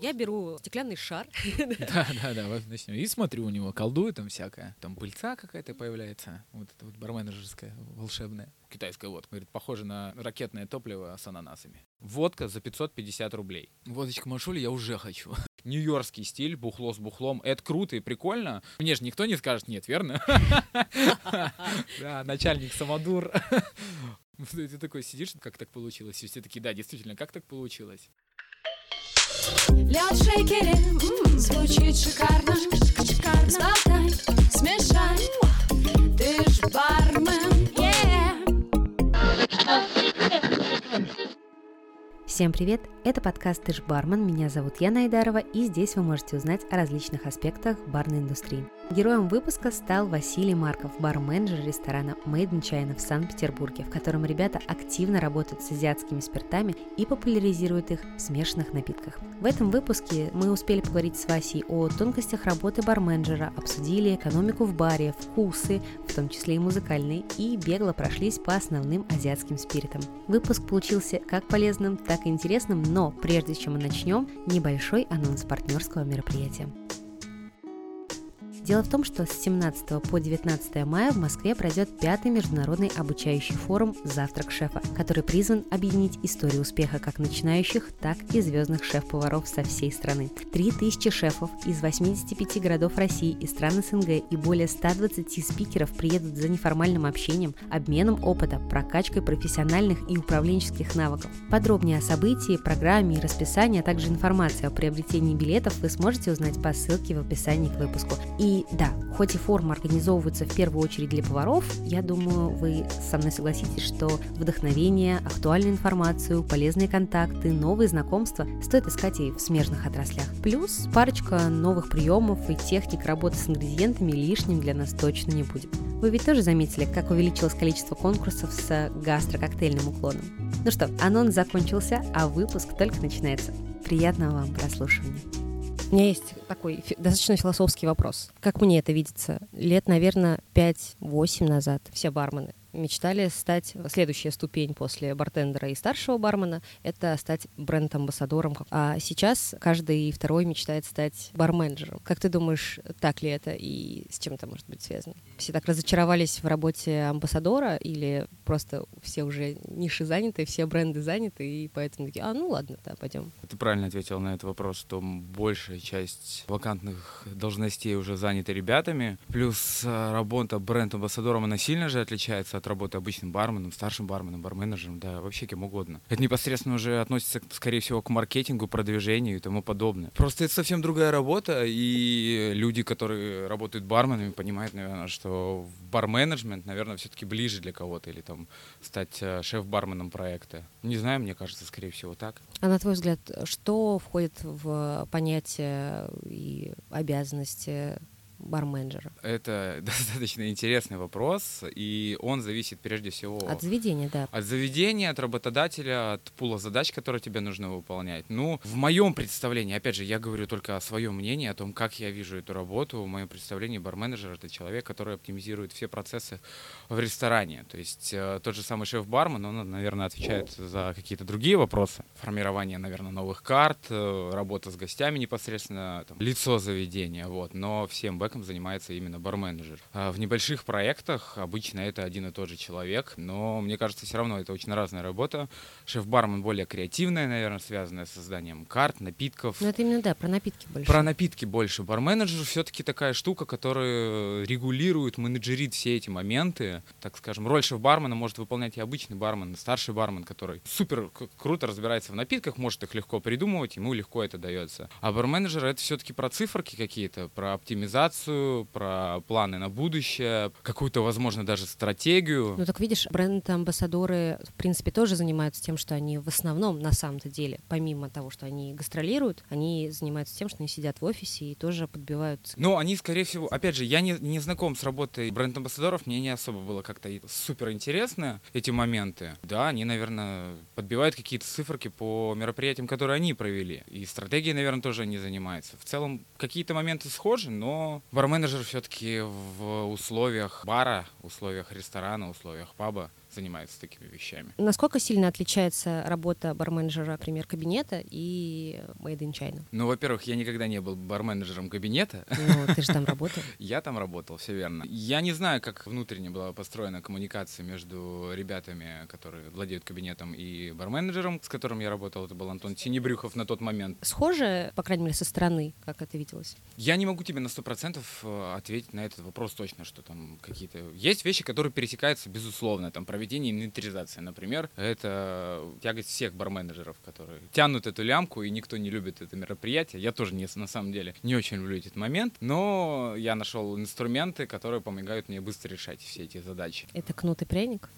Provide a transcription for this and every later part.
Я беру стеклянный шар. Да, да, да, вот начнем. И смотрю у него, колдую там всякое. Там пыльца какая-то появляется, вот это вот барменджерская, волшебная. Китайская водка. Говорит, похоже на ракетное топливо с ананасами. Водка за 550 рублей. Водочка Машули я уже хочу. Нью-Йоркский стиль, бухло с бухлом. Это круто и прикольно. Мне же никто не скажет нет, верно? Да, начальник самодур. Ты такой сидишь, как так получилось? И все такие, да, действительно, как так получилось? Лед в шейкере, звучит шикарно Сболтай, смешай, ты ж бармен. Всем привет! Это подкаст «Ты ж бармен», меня зовут Яна Айдарова, и здесь вы можете узнать о различных аспектах барной индустрии. Героем выпуска стал Василий Марков, бар-менеджер ресторана Made in China в Санкт-Петербурге, в котором ребята активно работают с азиатскими спиртами и популяризируют их в смешанных напитках. В этом выпуске мы успели поговорить с Васей о тонкостях работы барменджера, обсудили экономику в баре, вкусы, в том числе и музыкальные, и бегло прошлись по основным азиатским спиритам. Выпуск получился как полезным, так и интересным, но прежде чем мы начнем, небольшой анонс партнерского мероприятия. Дело в том, что с 17 по 19 мая в Москве пройдет пятый международный обучающий форум «Завтрак шефа», который призван объединить историю успеха как начинающих, так и звездных шеф-поваров со всей страны. 3000 шефов из 85 городов России и стран СНГ и более 120 спикеров приедут за неформальным общением, обменом опыта, прокачкой профессиональных и управленческих навыков. Подробнее о событии, программе и расписании, а также информацию о приобретении билетов вы сможете узнать по ссылке в описании к выпуску. И да, хоть и форумы организовываются в первую очередь для поваров, я думаю, вы со мной согласитесь, что вдохновение, актуальную информацию, полезные контакты, новые знакомства стоит искать и в смежных отраслях. Плюс парочка новых приемов и техник работы с ингредиентами лишним для нас точно не будет. Вы ведь тоже заметили, как увеличилось количество конкурсов с гастрококтейльным уклоном? Ну что, анонс закончился, а выпуск только начинается. Приятного вам прослушивания. У меня есть такой достаточно философский вопрос. Как мне это видится? Лет, наверное, 5-8 назад все бармены мечтали стать следующая ступень после бартендера и старшего бармена — это стать бренд-амбассадором. А сейчас каждый второй мечтает стать барменджером. Как ты думаешь, так ли это и с чем это может быть связано? Все так разочаровались в работе амбассадора или просто все уже ниши заняты, все бренды заняты, и поэтому такие, а, ну ладно, да, пойдем. Ты правильно ответил на этот вопрос, что большая часть вакантных должностей уже заняты ребятами. Плюс э, работа бренд-амбассадором, она сильно же отличается от работы обычным барменом, старшим барменом, барменеджером, да, вообще кем угодно. Это непосредственно уже относится, скорее всего, к маркетингу, продвижению и тому подобное. Просто это совсем другая работа, и люди, которые работают барменами, понимают, наверное, что бар-менеджмент, наверное, все-таки ближе для кого-то, или там стать э, шеф-барменом проекта. Не знаю, мне кажется, скорее всего, так. А на твой взгляд, что входит в понятие и обязанности барменджера? Это достаточно интересный вопрос, и он зависит прежде всего От заведения, да. от заведения, от работодателя, от пула задач, которые тебе нужно выполнять. Ну, в моем представлении, опять же, я говорю только о своем мнении, о том, как я вижу эту работу. В моем представлении барменеджер — это человек, который оптимизирует все процессы в ресторане. То есть э, тот же самый шеф-бармен, он, наверное, отвечает за какие-то другие вопросы. Формирование, наверное, новых карт, э, работа с гостями непосредственно, там, лицо заведения, вот. Но всем бэком занимается именно барменеджер. А в небольших проектах обычно это один и тот же человек, но мне кажется, все равно это очень разная работа. Шеф-бармен более креативная, наверное, связанная с созданием карт, напитков. Ну, это именно, да, про напитки больше. Про напитки больше. Барменеджер все-таки такая штука, которая регулирует, менеджерит все эти моменты. Так скажем, роль шеф-бармена может выполнять и обычный бармен, и старший бармен, который супер круто разбирается в напитках, может их легко придумывать, ему легко это дается. А барменеджер это все-таки про циферки какие-то, про оптимизацию, про планы на будущее, какую-то, возможно, даже стратегию. Ну так видишь, бренд-амбассадоры, в принципе, тоже занимаются тем, что они в основном, на самом-то деле, помимо того, что они гастролируют, они занимаются тем, что они сидят в офисе и тоже подбивают. Ну, они, скорее всего, опять же, я не, не знаком с работой бренд-амбассадоров, мне не особо было как-то супер интересно эти моменты. Да, они, наверное, подбивают какие-то циферки по мероприятиям, которые они провели. И стратегией, наверное, тоже они занимаются. В целом, какие-то моменты схожи, но барменеджер все-таки в условиях бара, условиях ресторана, условиях паба занимается такими вещами. Насколько сильно отличается работа барменеджера, например, кабинета и Made in China? Ну, во-первых, я никогда не был барменеджером кабинета. Ну, ты же там работал. Я там работал, все верно. Я не знаю, как внутренне была построена коммуникация между ребятами, которые владеют кабинетом, и барменеджером, с которым я работал. Это был Антон Синебрюхов на тот момент. Схоже, по крайней мере, со стороны, как это виделось? Я не могу тебе на сто процентов э, ответить на этот вопрос точно, что там какие-то... Есть вещи, которые пересекаются, безусловно. Там проведение инвентаризации, например, это тягость всех барменеджеров, которые тянут эту лямку, и никто не любит это мероприятие. Я тоже не, на самом деле не очень люблю этот момент, но я нашел инструменты, которые помогают мне быстро решать все эти задачи. Это кнут и пряник?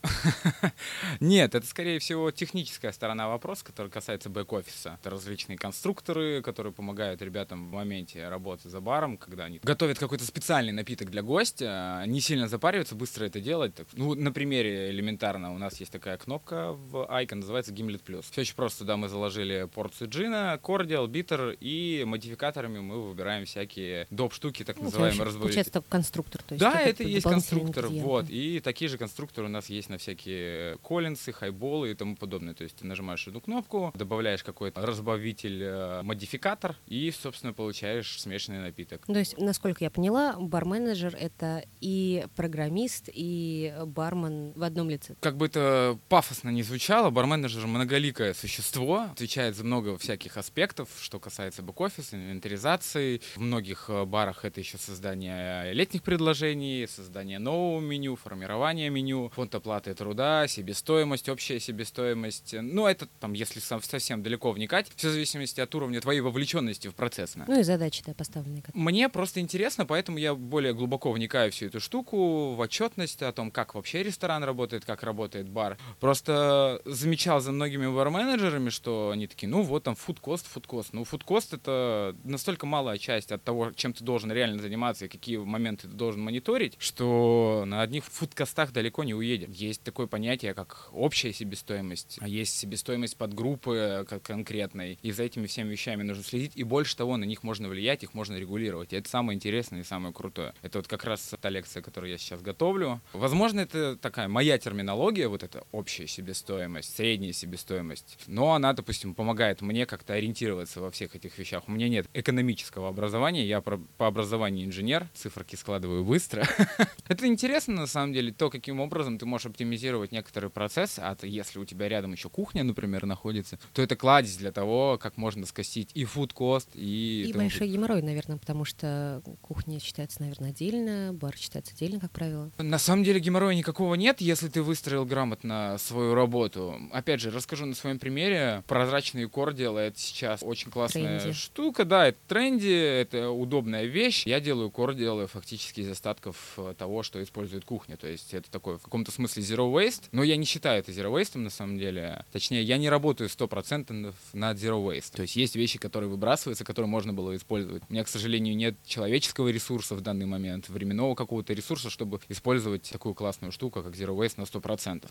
Нет, это, скорее всего, техническая сторона вопроса, которая касается бэк-офиса. Это различные конструкторы, которые помогают ребятам в моменте работы за баром, когда они готовят какой-то специальный напиток для гостя, не сильно запариваются, быстро это делать. Ну, на примере элементарно, у нас есть такая кнопка в Icon, называется Gimlet Plus. Все очень просто, туда мы заложили порцию джина, кордиал, битер, и модификаторами мы выбираем всякие доп. штуки, так Ну, называемые разбавители. Получается, это конструктор. То есть Да, это и есть конструктор, вот. И такие же конструкторы у нас есть на всякие коллинсы, хайболы и тому подобное. То есть ты нажимаешь одну кнопку, добавляешь какой-то разбавитель, э, модификатор, и, собственно, получаешь смешанный напиток. То есть, насколько я поняла, барменеджер — это и программист, и бармен в одном лице. Как бы это пафосно не звучало, барменеджер многоликое существо, отвечает за много всяких аспектов, что касается бэк-офиса, инвентаризации. В многих э, барах это еще создание летних предложений, создание нового меню, формирование меню, фонд оплаты труда, себестоимость, общая себестоимость. Ну, это там, если сов- совсем далеко вникать, все в зависимости от уровня твоей вовлеченности в процесс. Ну и задачи да, поставленные. как- Мне просто интересно, поэтому я более глубоко вникаю в всю эту штуку, в отчетность о том, как вообще ресторан работает, как работает бар. Просто замечал за многими бар-менеджерами, что они такие, ну вот там фудкост, фудкост. Ну, фудкост это настолько малая часть от того, чем ты должен реально заниматься и какие моменты ты должен мониторить, что на одних фудкостах далеко не уедем. Есть такое понятие, как общая себестоимость, а есть себестоимость подгруппы как конкретной. И за этими всеми вещами нужно следить. И больше того, на них можно влиять, их можно регулировать. И это самое интересное и самое крутое. Это вот как раз та лекция, которую я сейчас готовлю. Возможно, это такая моя терминология, вот эта общая себестоимость, средняя себестоимость. Но она, допустим, помогает мне как-то ориентироваться во всех этих вещах. У меня нет экономического образования, я по образованию инженер, циферки складываю быстро. Это интересно, на самом деле, то, каким образом ты можешь оптимизировать некоторый процесс, а если у тебя рядом еще кухня, например, находится, то это кладезь для того, как можно скостить и фуд-кост, и... И большой геморрой, наверное, потому что кухня считается, наверное, отдельно, бар считается отдельно, как правило. На самом деле геморроя никакого нет, если ты выстроил грамотно свою работу. Опять же, расскажу на своем примере. Прозрачные кордиалы — это сейчас очень классная Тренди. штука. Да, это тренди, это удобная вещь. Я делаю кордиалы фактически из остатков э, того, что использует кухня. То есть это такой в каком-то смысле zero waste. Но я не считаю это zero waste на самом деле. Точнее, я не работаю 100% над zero waste. То есть есть вещи, которые выбрасываются, которые можно было использовать. У меня, к сожалению, нет человеческого ресурса в данный момент, временного какого-то ресурса, чтобы использовать такую классную штуку, как Zero Waste на 100%.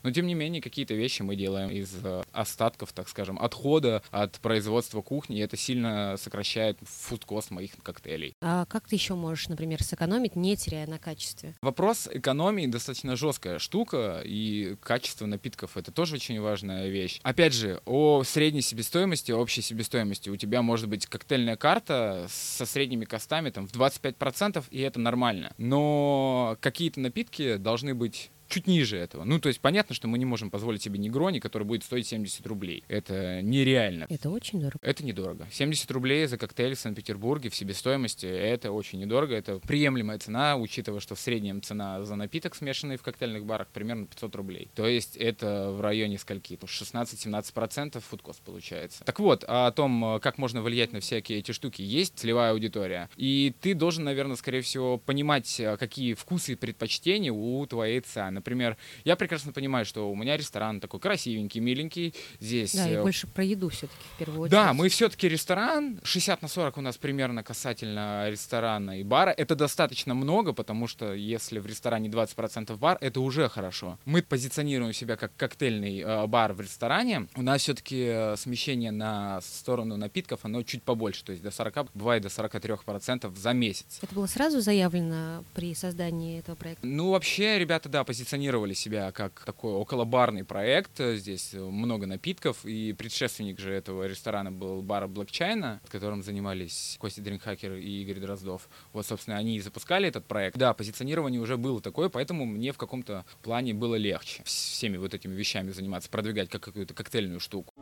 Но, тем не менее, какие-то вещи мы делаем из э, остатков, так скажем, отхода от производства кухни, и это сильно сокращает фудкост моих коктейлей. А как ты еще можешь, например, сэкономить, не теряя на качестве? Вопрос экономии достаточно жесткая штука, и качество напитков это тоже очень важная вещь. Опять же, о средней себестоимости, общей себестоимости. У тебя может быть коктейльная карта со средними костами там, в 25%, и это нормально. Но какие-то напитки должны быть чуть ниже этого. Ну, то есть понятно, что мы не можем позволить себе негрони, который будет стоить 70 рублей. Это нереально. Это очень дорого. Это недорого. 70 рублей за коктейль в Санкт-Петербурге в себестоимости — это очень недорого. Это приемлемая цена, учитывая, что в среднем цена за напиток, смешанный в коктейльных барах, примерно 500 рублей. То есть это в районе скольки? 16-17% фудкост получается. Так вот, о том, как можно влиять на всякие эти штуки, есть целевая аудитория. И ты должен, наверное, скорее всего, понимать, э, какие вкусы и предпочтения у твоей ЦА. Например, я прекрасно понимаю, что у меня ресторан такой красивенький, миленький. Здесь Да, и э, больше про еду все-таки в первую очередь. да, мы все-таки ресторан. 60 на 40 у нас примерно касательно ресторана и бара. Это достаточно много, потому что если в ресторане 20% бар, это уже хорошо. Мы позиционируем себя как коктейльный э, бар в ресторане. У нас все-таки смещение на сторону напитков, оно чуть побольше. То есть до 40, бывает до 43% за месяц. Это было сразу заявлено при создании этого проекта? Ну, вообще, ребята, да, позиционируют позиционировали себя как такой околобарный проект. Здесь много напитков, и предшественник же этого ресторана был бар Black China, которым занимались Костя Дринхакер и Игорь Дроздов. Вот, собственно, они и запускали этот проект. Да, позиционирование уже было такое, поэтому мне в каком-то плане было легче всеми вот этими вещами заниматься, продвигать как какую-то коктейльную штуку.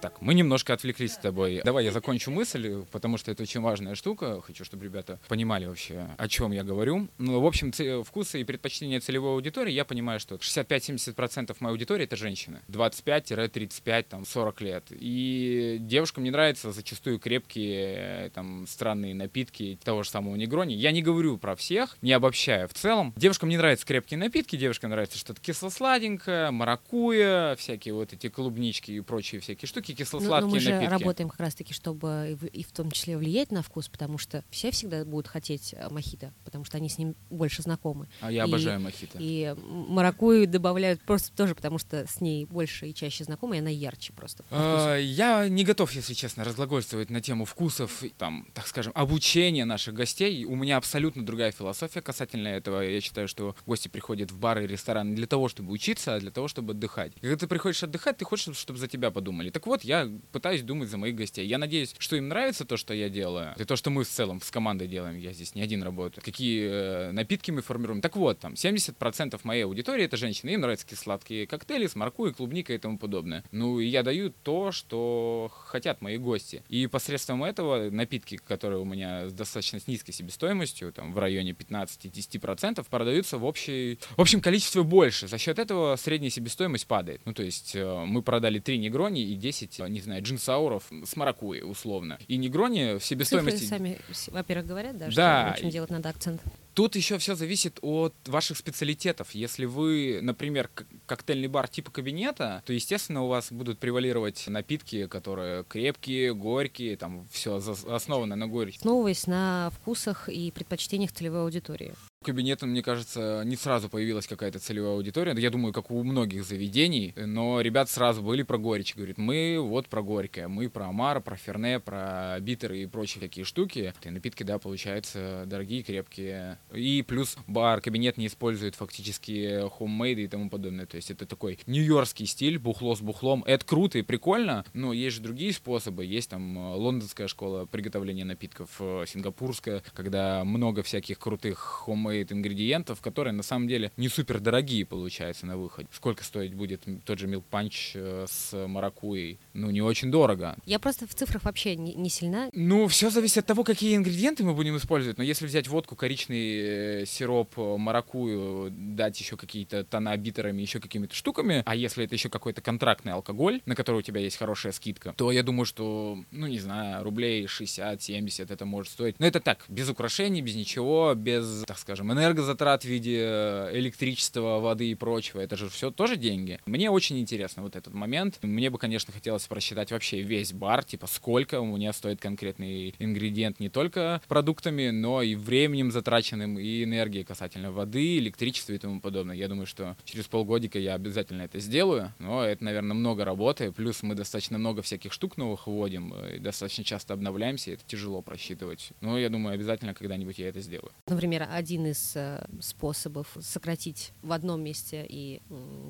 Так, мы немножко отвлеклись с тобой. Давай я закончу мысль, потому что это очень важная штука. Хочу, чтобы ребята понимали вообще, о чем я говорю. Ну, в общем, вкусы и предпочтения целевой аудитории, я понимаю, что 65-70% моей аудитории это женщины. 25-35, там, 40 лет. И девушкам не нравятся зачастую крепкие, там, странные напитки того же самого негрони. Я не говорю про всех, не обобщая. В целом, девушкам не нравятся крепкие напитки, девушкам нравится что-то кисло-сладенькое, маракуя, всякие вот эти клубнички и прочие всякие штуки кисло-сладкие но, но мы же напитки. работаем как раз-таки, чтобы и в, и в том числе влиять на вкус, потому что все всегда будут хотеть э, мохито, потому что они с ним больше знакомы. А я и, обожаю мохито. И маракую добавляют просто тоже, потому что с ней больше и чаще знакомы, и она ярче просто. А, я не готов, если честно, разглагольствовать на тему вкусов, там, так скажем, обучения наших гостей. У меня абсолютно другая философия касательно этого. Я считаю, что гости приходят в бары и рестораны для того, чтобы учиться, а для того, чтобы отдыхать. И когда ты приходишь отдыхать, ты хочешь, чтобы за тебя подумали. Так вот, я пытаюсь думать за моих гостей. Я надеюсь, что им нравится то, что я делаю, и то, что мы в целом с командой делаем. Я здесь не один работаю. Какие э, напитки мы формируем. Так вот, там 70% моей аудитории это женщины. Им нравятся сладкие коктейли с маркой, клубникой и тому подобное. Ну, и я даю то, что хотят мои гости. И посредством этого напитки, которые у меня с достаточно низкой себестоимостью, там в районе 15-10%, продаются в, общей, в общем количестве больше. За счет этого средняя себестоимость падает. Ну, то есть э, мы продали 3 негрони и 10 не знаю, джинсауров с маракуей, условно. И негрони в себестоимости... Цифры сами, во-первых, говорят, да, да. что очень делать надо акцент. Тут еще все зависит от ваших специалитетов. Если вы, например, коктейльный бар типа кабинета, то, естественно, у вас будут превалировать напитки, которые крепкие, горькие, там все основано на горечи. Основываясь на вкусах и предпочтениях целевой аудитории кабинетом, мне кажется, не сразу появилась какая-то целевая аудитория. Я думаю, как у многих заведений. Но ребят сразу были про горечь. Говорит, мы вот про горькое. Мы про Амара, про Ферне, про битеры и прочие такие штуки. И напитки, да, получаются дорогие, крепкие. И плюс бар, кабинет не использует фактически хоммейды и тому подобное. То есть это такой нью-йоркский стиль, бухло с бухлом. Это круто и прикольно, но есть же другие способы. Есть там э, лондонская школа приготовления напитков, э, сингапурская, когда много всяких крутых хоммейд стоит ингредиентов, которые на самом деле не супер дорогие получаются на выходе. Сколько стоить будет тот же Punch э, с маракуей? Ну, не очень дорого. Я просто в цифрах вообще не, не сильна. Ну, все зависит от того, какие ингредиенты мы будем использовать. Но если взять водку, коричный э, сироп, э, маракую, дать еще какие-то тона битерами, еще какими-то штуками, а если это еще какой-то контрактный алкоголь, на который у тебя есть хорошая скидка, то я думаю, что, ну, не знаю, рублей 60-70 это может стоить. Но это так, без украшений, без ничего, без, так скажем, скажем, энергозатрат в виде э, электричества, воды и прочего. Это же все тоже деньги. Мне очень интересно вот этот момент. Мне бы, конечно, хотелось просчитать вообще весь бар, типа сколько у меня стоит конкретный ингредиент не только продуктами, но и временем затраченным, и энергией касательно воды, электричества и тому подобное. Я думаю, что через полгодика я обязательно это сделаю, но это, наверное, много работы, плюс мы достаточно много всяких штук новых вводим, и достаточно часто обновляемся, и это тяжело просчитывать. Но я думаю, обязательно когда-нибудь я это сделаю. Например, один из из э, способов сократить в одном месте и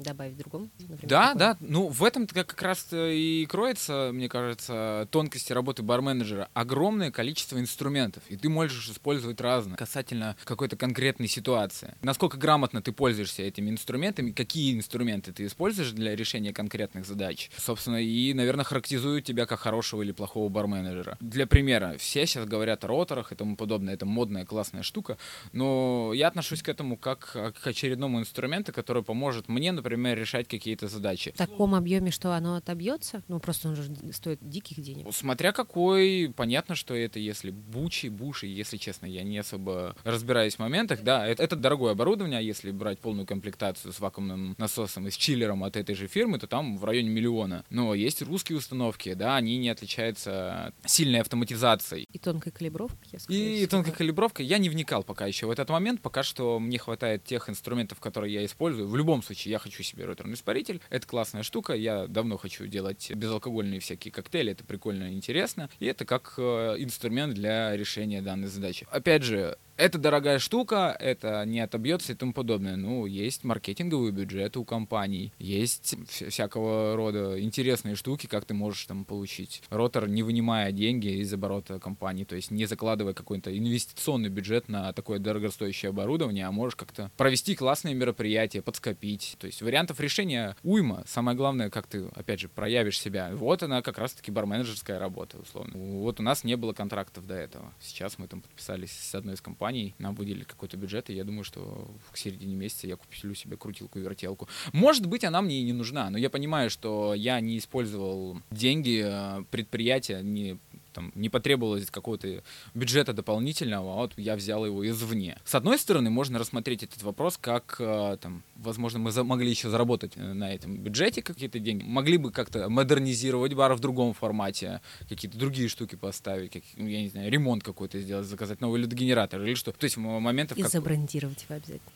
добавить в другом? Например, да, такой? да. Ну, в этом как раз и кроется, мне кажется, тонкости работы барменеджера. Огромное количество инструментов, и ты можешь использовать разные касательно какой-то конкретной ситуации. Насколько грамотно ты пользуешься этими инструментами, какие инструменты ты используешь для решения конкретных задач, собственно, и, наверное, характеризуют тебя как хорошего или плохого барменеджера. Для примера, все сейчас говорят о роторах и тому подобное, это модная классная штука, но я отношусь к этому как к очередному инструменту, который поможет мне, например, решать какие-то задачи. В таком объеме, что оно отобьется? Ну, просто он же стоит диких денег. Смотря какой, понятно, что это если бучи, буши, если честно, я не особо разбираюсь в моментах. Да, это, это дорогое оборудование, а если брать полную комплектацию с вакуумным насосом и с чиллером от этой же фирмы, то там в районе миллиона. Но есть русские установки, да, они не отличаются сильной автоматизацией. И тонкой калибровкой, я И, и тонкой калибровкой. Я не вникал пока еще в этот момент пока что мне хватает тех инструментов, которые я использую. В любом случае, я хочу себе роторный испаритель. Это классная штука. Я давно хочу делать безалкогольные всякие коктейли. Это прикольно и интересно. И это как э, инструмент для решения данной задачи. Опять же, Это дорогая штука, это не отобьется и тому подобное. Ну, есть маркетинговые бюджеты у компаний, есть всякого рода интересные штуки, как ты можешь там получить ротор, не вынимая деньги из оборота компании, то есть не закладывая какой-то инвестиционный бюджет на такое дорогостоящее оборудование, а можешь как-то провести классные мероприятия, подскопить. То есть вариантов решения уйма. Самое главное, как ты, опять же, проявишь себя. Вот она как раз-таки барменеджерская работа, условно. Вот у нас не было контрактов до этого. Сейчас мы там подписались с одной из компаний компаний, нам выделили какой-то бюджет, и я думаю, что к середине месяца я куплю себе крутилку-вертелку. Может быть, она мне и не нужна, но я понимаю, что я не использовал деньги э, предприятия, не там не потребовалось какого-то бюджета дополнительного, а вот я взял его извне. С одной стороны, можно рассмотреть этот вопрос как, э, там, возможно, мы могли еще заработать э, на этом бюджете какие-то деньги, могли бы как-то модернизировать бар в другом формате, какие-то другие штуки поставить, как, я не знаю, ремонт какой-то сделать, заказать новый ледогенератор или что. То есть моментов... И как... забрендировать его обязательно.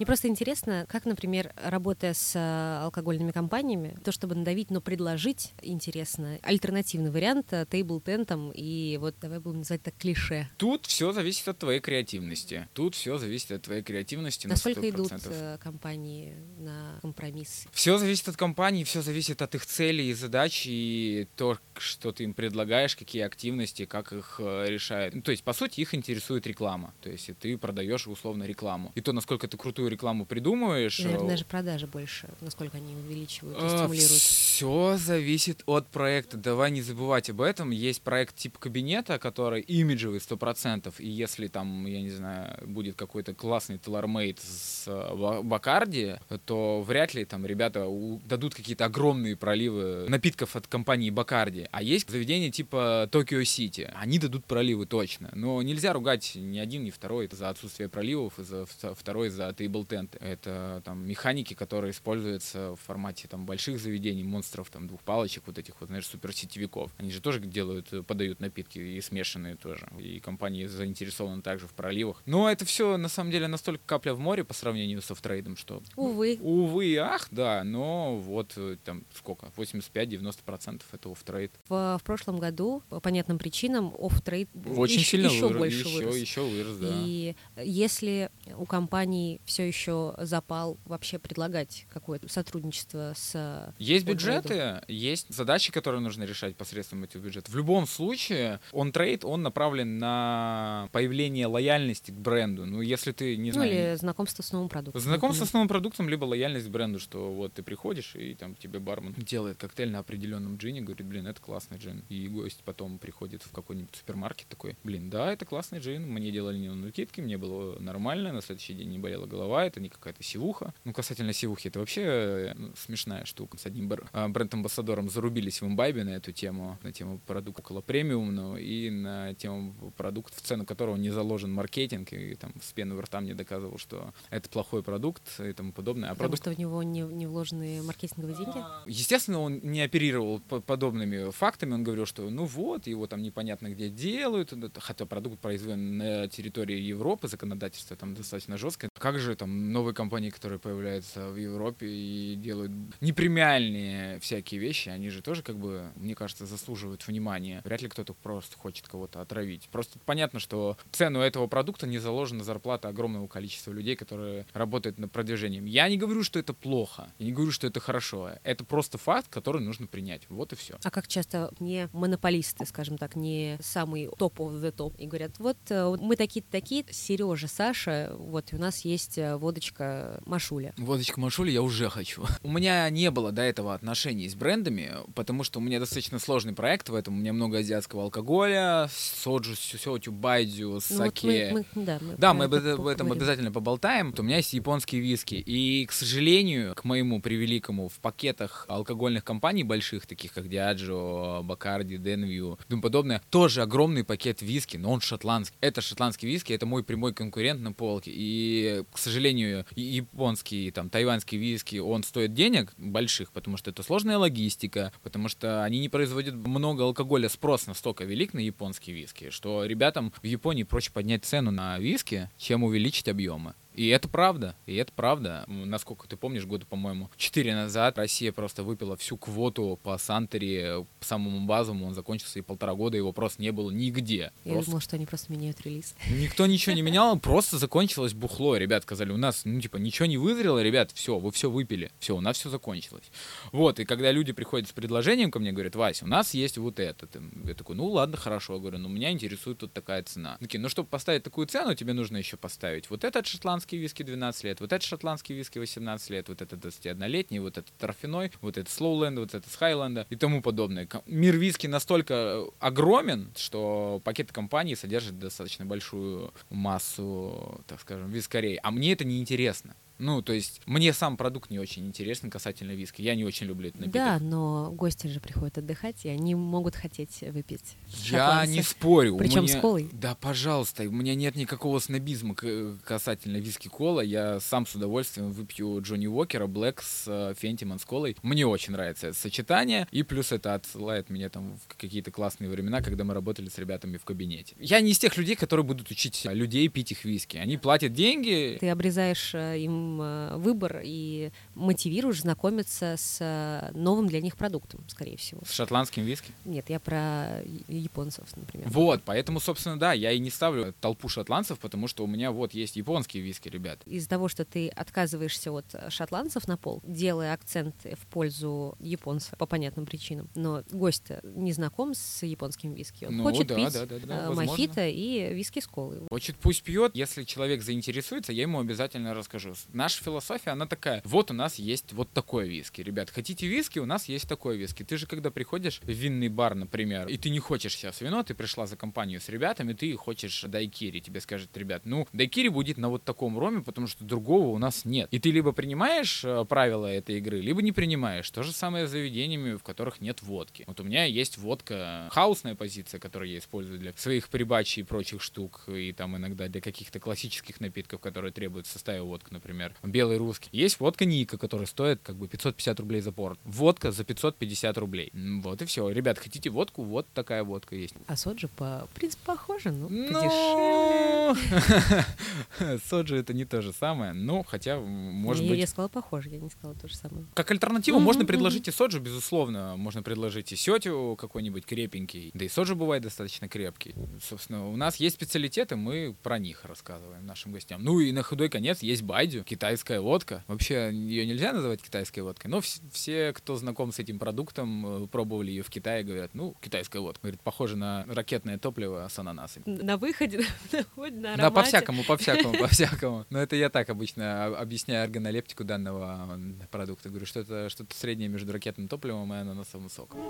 Мне просто интересно, как, например, работая с э, алкогольными компаниями, то, чтобы надавить, но предложить, интересно, альтернативный вариант тейбл-тентом э, и вот давай будем называть это клише. Тут все зависит от твоей креативности. Тут все зависит от твоей креативности Насколько на идут э, компании на компромисс? Все зависит от компании, все зависит от их целей и задач, и то, что ты им предлагаешь, какие активности, как их решают. Ну, то есть, по сути, их интересует реклама. То есть, ты продаешь условно рекламу. И то, насколько ты крутую рекламу придумываешь. Наверное, даже продажи больше, насколько они увеличивают и а, стимулируют. Все зависит от проекта. Давай не забывать об этом. Есть проект типа кабинета, который имиджевый сто процентов. И если там, я не знаю, будет какой-то классный телормейт с э, Бакарди, то вряд ли там ребята дадут какие-то огромные проливы напитков от компании Бакарди. А есть заведения типа Токио Сити. Они дадут проливы точно. Но нельзя ругать ни один, ни второй за отсутствие проливов, и за второй за тейбл тейбл-тенты. Это там механики, которые используются в формате там больших заведений, монстров, там двух палочек, вот этих вот, знаешь, суперсетевиков. Они же тоже делают, э, подают напитки и смешанные тоже. И компании заинтересованы также в проливах. Но это все на самом деле настолько капля в море по сравнению с off-trade'ом, что... Увы. Увы, ах, да, но вот э, там сколько, 85-90% это off-trade. В, в прошлом году по понятным причинам off-trade очень еще, сильно еще вырос, больше еще, вырос. Еще вырос, да. И если у компаний все еще запал вообще предлагать какое-то сотрудничество с... Есть бюджеты, есть задачи, которые нужно решать посредством этих бюджетов. В любом случае, on-trade, он направлен на появление лояльности к бренду. Ну, если ты не знаешь... Ну, или знакомство с новым продуктом. Знакомство с новым продуктом, либо лояльность к бренду, что вот ты приходишь, и там тебе бармен делает коктейль на определенном джине, говорит, блин, это классный джин. И гость потом приходит в какой-нибудь супермаркет такой, блин, да, это классный джин, мне делали не накидки, мне было нормально, на следующий день не болела голова, это не какая-то сивуха. Ну, касательно сивухи, это вообще ну, смешная штука. С одним а, бренд-амбассадором зарубились в имбайбе на эту тему, на тему продукта около премиумного и на тему продукта, в цену которого не заложен маркетинг, и там с пены рта мне доказывал, что это плохой продукт и тому подобное. А Потому продукт... что в него не, не вложены маркетинговые деньги? Естественно, он не оперировал подобными фактами, он говорил, что ну вот, его там непонятно где делают, хотя продукт произведен на территории Европы, законодательство там достаточно жесткое. Как же там новые компании, которые появляются в Европе и делают непремиальные всякие вещи, они же тоже, как бы, мне кажется, заслуживают внимания. Вряд ли кто-то просто хочет кого-то отравить. Просто понятно, что цену этого продукта не заложена зарплата огромного количества людей, которые работают над продвижением. Я не говорю, что это плохо, я не говорю, что это хорошо. Это просто факт, который нужно принять. Вот и все. А как часто не монополисты, скажем так, не самый топ of the top, и говорят, вот э, мы такие-то такие, Сережа, Саша, вот у нас есть э, водочка Машуля. Водочка Машуля я уже хочу. У меня не было до этого отношений с брендами, потому что у меня достаточно сложный проект в этом. У меня много азиатского алкоголя, соджу, сётю, байдзю, саке. Ну, вот мы, мы, да, мы, да, мы об, этом обязательно поболтаем. У меня есть японские виски. И, к сожалению, к моему превеликому, в пакетах алкогольных компаний больших, таких как Diageo, Bacardi, Denview и тому подобное, тоже огромный пакет виски, но он шотландский. Это шотландский виски, это мой прямой конкурент на полке. И, к сожалению, японский, там, тайваньский виски, он стоит денег больших, потому что это сложная логистика, потому что они не производят много алкоголя, спрос настолько велик на японские виски, что ребятам в Японии проще поднять цену на виски, чем увеличить объемы. И это правда, и это правда. Насколько ты помнишь, года, по-моему, 4 назад Россия просто выпила всю квоту по Сантере, по самому базовому, он закончился, и полтора года его просто не было нигде. Я Просто думала, что они просто меняют релиз. Никто ничего не менял, просто закончилось бухло. Ребят сказали, у нас, ну, типа, ничего не вызрело, ребят, все, вы все выпили, все, у нас все закончилось. Вот, и когда люди приходят с предложением ко мне, говорят, Вася, у нас есть вот это. Я такой, ну, ладно, хорошо. Я говорю, ну, меня интересует тут такая цена. Такие, ну, чтобы поставить такую цену, тебе нужно еще поставить вот этот шотландский виски 12 лет, вот этот шотландский виски 18 лет, вот этот 21-летний, вот этот торфяной, вот этот слоуленд, вот этот с хайленда и тому подобное. Мир виски настолько э, огромен, что пакет компании содержит достаточно большую массу, так скажем, вискарей. А мне это не интересно. Ну, то есть, мне сам продукт не очень интересен касательно виски. Я не очень люблю этот напиток. Да, но гости же приходят отдыхать, и они могут хотеть выпить. Я не спорю. Причем с меня- колой. Да, пожалуйста. У меня нет никакого снобизма к- касательно виски кола. Я сам с удовольствием выпью Джонни Уокера, Блэк с э, Фентиман с колой. Мне очень нравится это сочетание. И плюс это отсылает меня там в какие-то классные времена, когда мы работали с ребятами в кабинете. Я не из тех людей, которые будут учить людей пить их виски. Они платят деньги. Ты обрезаешь э, им э, выбор и мотивируешь знакомиться с э, новым для них продуктом, скорее всего. С шотландским виски. Нет, я про японцев, например. Вот, поэтому, собственно, да, я и не ставлю толпу шотландцев, потому что у меня вот есть японские виски, ребят. Из-за того, что ты отказываешься от шотландцев на пол, делая акцент в пользу японца по понятным причинам. Но гость не знаком с японским виски. Он Ну хочет да, пить да, да, да, э, мохито и виски с колой. Хочет, пусть пьет. Если человек заинтересуется, я ему обязательно расскажу. Наша философия, она такая. Вот у нас есть вот такое виски. Ребят, хотите виски? У нас есть такое виски. Ты же, когда приходишь в винный бар, например, и ты не хочешь сейчас вино, ты пришла за компанию с ребятами, ты хочешь дайкири. Тебе скажет, ребят, ну, дайкири будет на вот таком роме, потому что другого у нас нет. И ты либо принимаешь э, правила этой игры, либо не принимаешь. То же самое с заведениями, в которых нет водки. Вот у меня есть водка, хаусная позиция, которую я использую для своих прибачей и прочих штук, и там иногда для каких-то классических напитков, которые требуют в водка, например, белый русский. Есть водка Ника, которая стоит как бы 550 рублей за порт. Водка за 550 рублей. Вот и все. Ребят, хотите водку? Вот такая водка есть. А соджи по в принципе похоже, но подешевле. Ну, соджи это не то же самое. Ну, хотя, может я, быть, я сказала похоже, я не сказала то же самое. Как альтернативу можно предложить и соджу, безусловно. Можно предложить и сетю какой-нибудь крепенький. Да и соджу бывает достаточно крепкий. Собственно, у нас есть специалитеты, мы про них рассказываем нашим гостям. Ну и на худой конец есть байдю, китайская водка. Вообще ее нельзя называть китайской водкой, но вс- все, кто знаком с этим продуктом, э, пробовали ее в Китае, говорят, ну, китайская водка. Говорит, похоже на ракетное топливо с ананасами. На выходе, на на Да, по-всякому, по-всякому, по-всякому. Но это я так обычно а- объясняю органолептику данного продукта. Говорю, что это что-то среднее между ракетным топливом и ананасовым соком.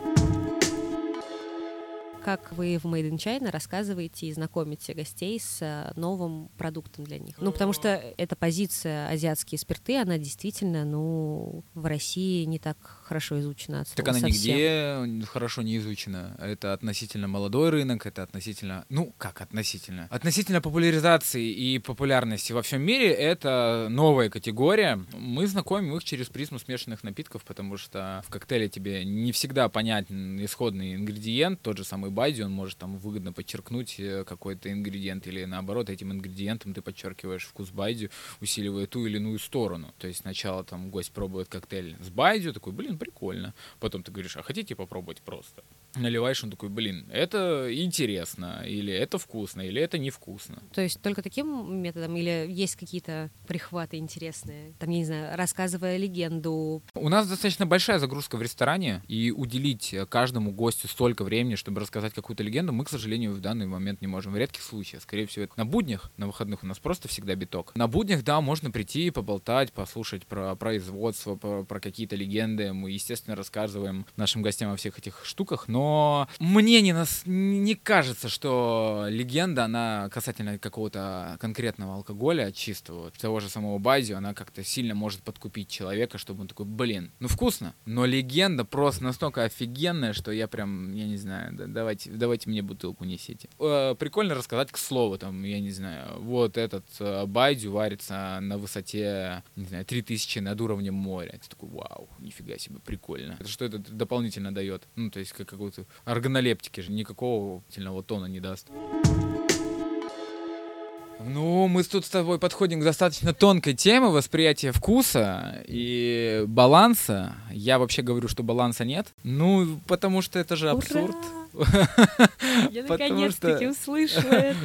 Как вы в Made in China рассказываете и знакомите гостей с э, новым продуктом для них? Ну, потому что эта позиция азиатские спирты, она действительно, ну, в России не так хорошо изучена. от Так она совсем. нигде хорошо не изучена. Это относительно молодой рынок, это относительно... Ну, как относительно? Относительно популяризации и популярности во всем мире это новая категория. Мы знакомим их через призму смешанных напитков, потому что в коктейле тебе не всегда понятен исходный ингредиент. Тот же самый байди, он может там выгодно подчеркнуть э, какой-то ингредиент или наоборот этим ингредиентом ты подчеркиваешь вкус байди, усиливая ту или иную сторону. То есть сначала там гость пробует коктейль с байди, такой, блин, прикольно. Потом ты говоришь, а хотите попробовать просто? Наливаешь, он такой, блин, это интересно, или это вкусно, или это невкусно. То есть только таким методом или есть какие-то прихваты интересные? Там, я не знаю, рассказывая легенду. У нас достаточно большая загрузка в ресторане, и уделить э, каждому гостю столько времени, чтобы рассказать какую-то легенду, мы, к сожалению, в данный момент не можем. В редких случаях, скорее всего, это на буднях, на выходных у нас просто всегда биток. На буднях, да, можно прийти, поболтать, послушать про производство, про, про какие-то легенды. Мы, естественно, рассказываем нашим гостям о всех этих штуках, но мне не, нас, не кажется, что легенда, она касательно какого-то конкретного алкоголя чистого, того же самого бази, она как-то сильно может подкупить человека, чтобы он такой, блин, ну вкусно, но легенда просто настолько офигенная, что я прям, я не знаю, да- давайте, давайте мне бутылку несите. Э, прикольно рассказать к слову, там, я не знаю, вот этот э, байдю варится на высоте, не знаю, 3000 над уровнем моря. Ты такой, вау, нифига себе, прикольно. Это что это дополнительно дает? Ну, то есть как какой-то органолептики же, никакого дополнительного тона не даст. Ну, мы тут с тобой подходим к достаточно тонкой теме восприятия вкуса и баланса. Я вообще говорю, что баланса нет. Ну, потому что это же абсурд. Я Потому наконец-таки что- услышала это.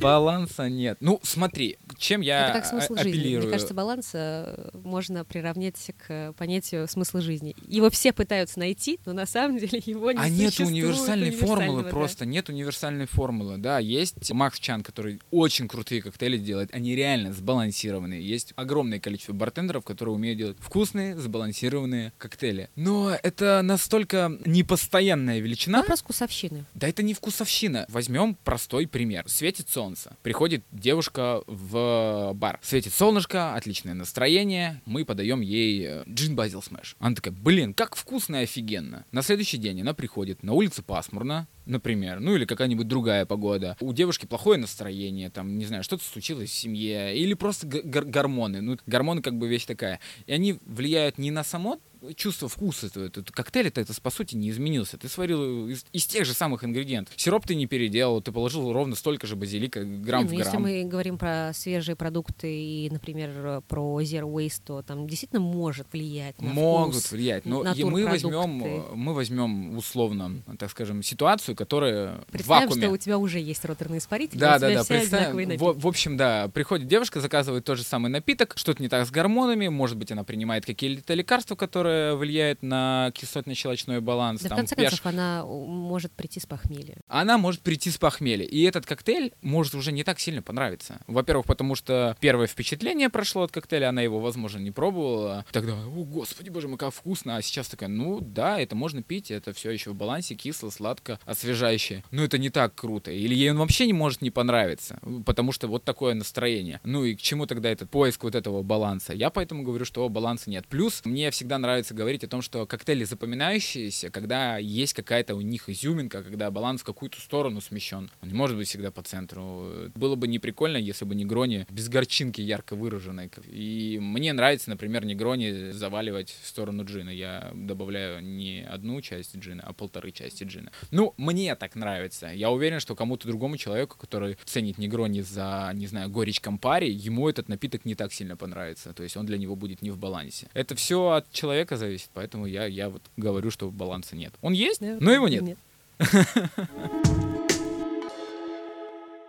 Баланса нет. Ну, смотри, чем я Это как смысл а- жизни. апеллирую. Мне кажется, баланс э, можно приравнять к понятию смысла жизни. Его все пытаются найти, но на самом деле его не А нет универсальной формулы да. просто, нет универсальной формулы, да, есть Макс Чан, который очень крутые коктейли делает, они реально сбалансированные, есть огромное количество бартендеров, которые умеют делать вкусные, сбалансированные коктейли, но это настолько непостоянная величина, Вопрос вкусовщины. да это не вкусовщина. Возьмем простой пример. Светит солнце. Приходит девушка в бар. Светит солнышко, отличное настроение. Мы подаем ей э, джин базил смэш. Она такая, блин, как вкусно и офигенно. На следующий день она приходит, на улице пасмурно, например, ну или какая-нибудь другая погода. У девушки плохое настроение, там, не знаю, что-то случилось в семье, или просто гормоны. Ну, гормоны как бы вещь такая. И они влияют не на само чувство вкуса этого. Этот коктейль это, это по сути не изменился. Ты сварил из, из тех же самых ингредиентов. Сироп ты не переделал, ты положил ровно столько же базилика грамм Не, ну, в Если грамм. мы говорим про свежие продукты и, например, про zero waste, то там действительно может влиять на могут вкус. влиять, но и мы возьмем, мы возьмем условно, так скажем, ситуацию, которая в Представим, вакууме. что у тебя уже есть роторный испаритель, Да, да, да. Представим, в, в общем, да, приходит девушка, заказывает тот же самый напиток, что-то не так с гормонами, может быть, она принимает какие-то лекарства, которые влияют на кислотно-щелочной баланс. Да, в там, конце pH. концов, она э, может прийти с похмелья. она может прийти с похмелья. И этот коктейль может уже не так сильно понравиться. Во-первых, потому что первое впечатление прошло от коктейля, она его, возможно, не пробовала. Тогда, о, господи, боже мой, как вкусно. А сейчас такая, ну да, это можно пить, это все еще в балансе, кисло, сладко, освежающе. Но это не так круто. Или ей он вообще не может не понравиться, потому что вот такое настроение. Ну и к чему тогда этот поиск вот этого баланса? Я поэтому говорю, что баланса нет. Плюс мне всегда нравится говорить о том, что коктейли запоминающиеся, когда есть какая-то у них изюминка, когда баланс в какую-то сторону смещен. Он не может быть всегда по центру. Было бы не прикольно, если бы негрони без горчинки ярко выраженной. И мне нравится, например, негрони заваливать в сторону джина. Я добавляю не одну часть джина, а полторы части джина. Ну, мне так нравится. Я уверен, что кому-то другому человеку, который ценит негрони за, не знаю, горечь компари, ему этот напиток не так сильно понравится. То есть он для него будет не в балансе. Это все от человека зависит, поэтому я, я вот говорю, что баланса нет. Он есть, Да? но его нет.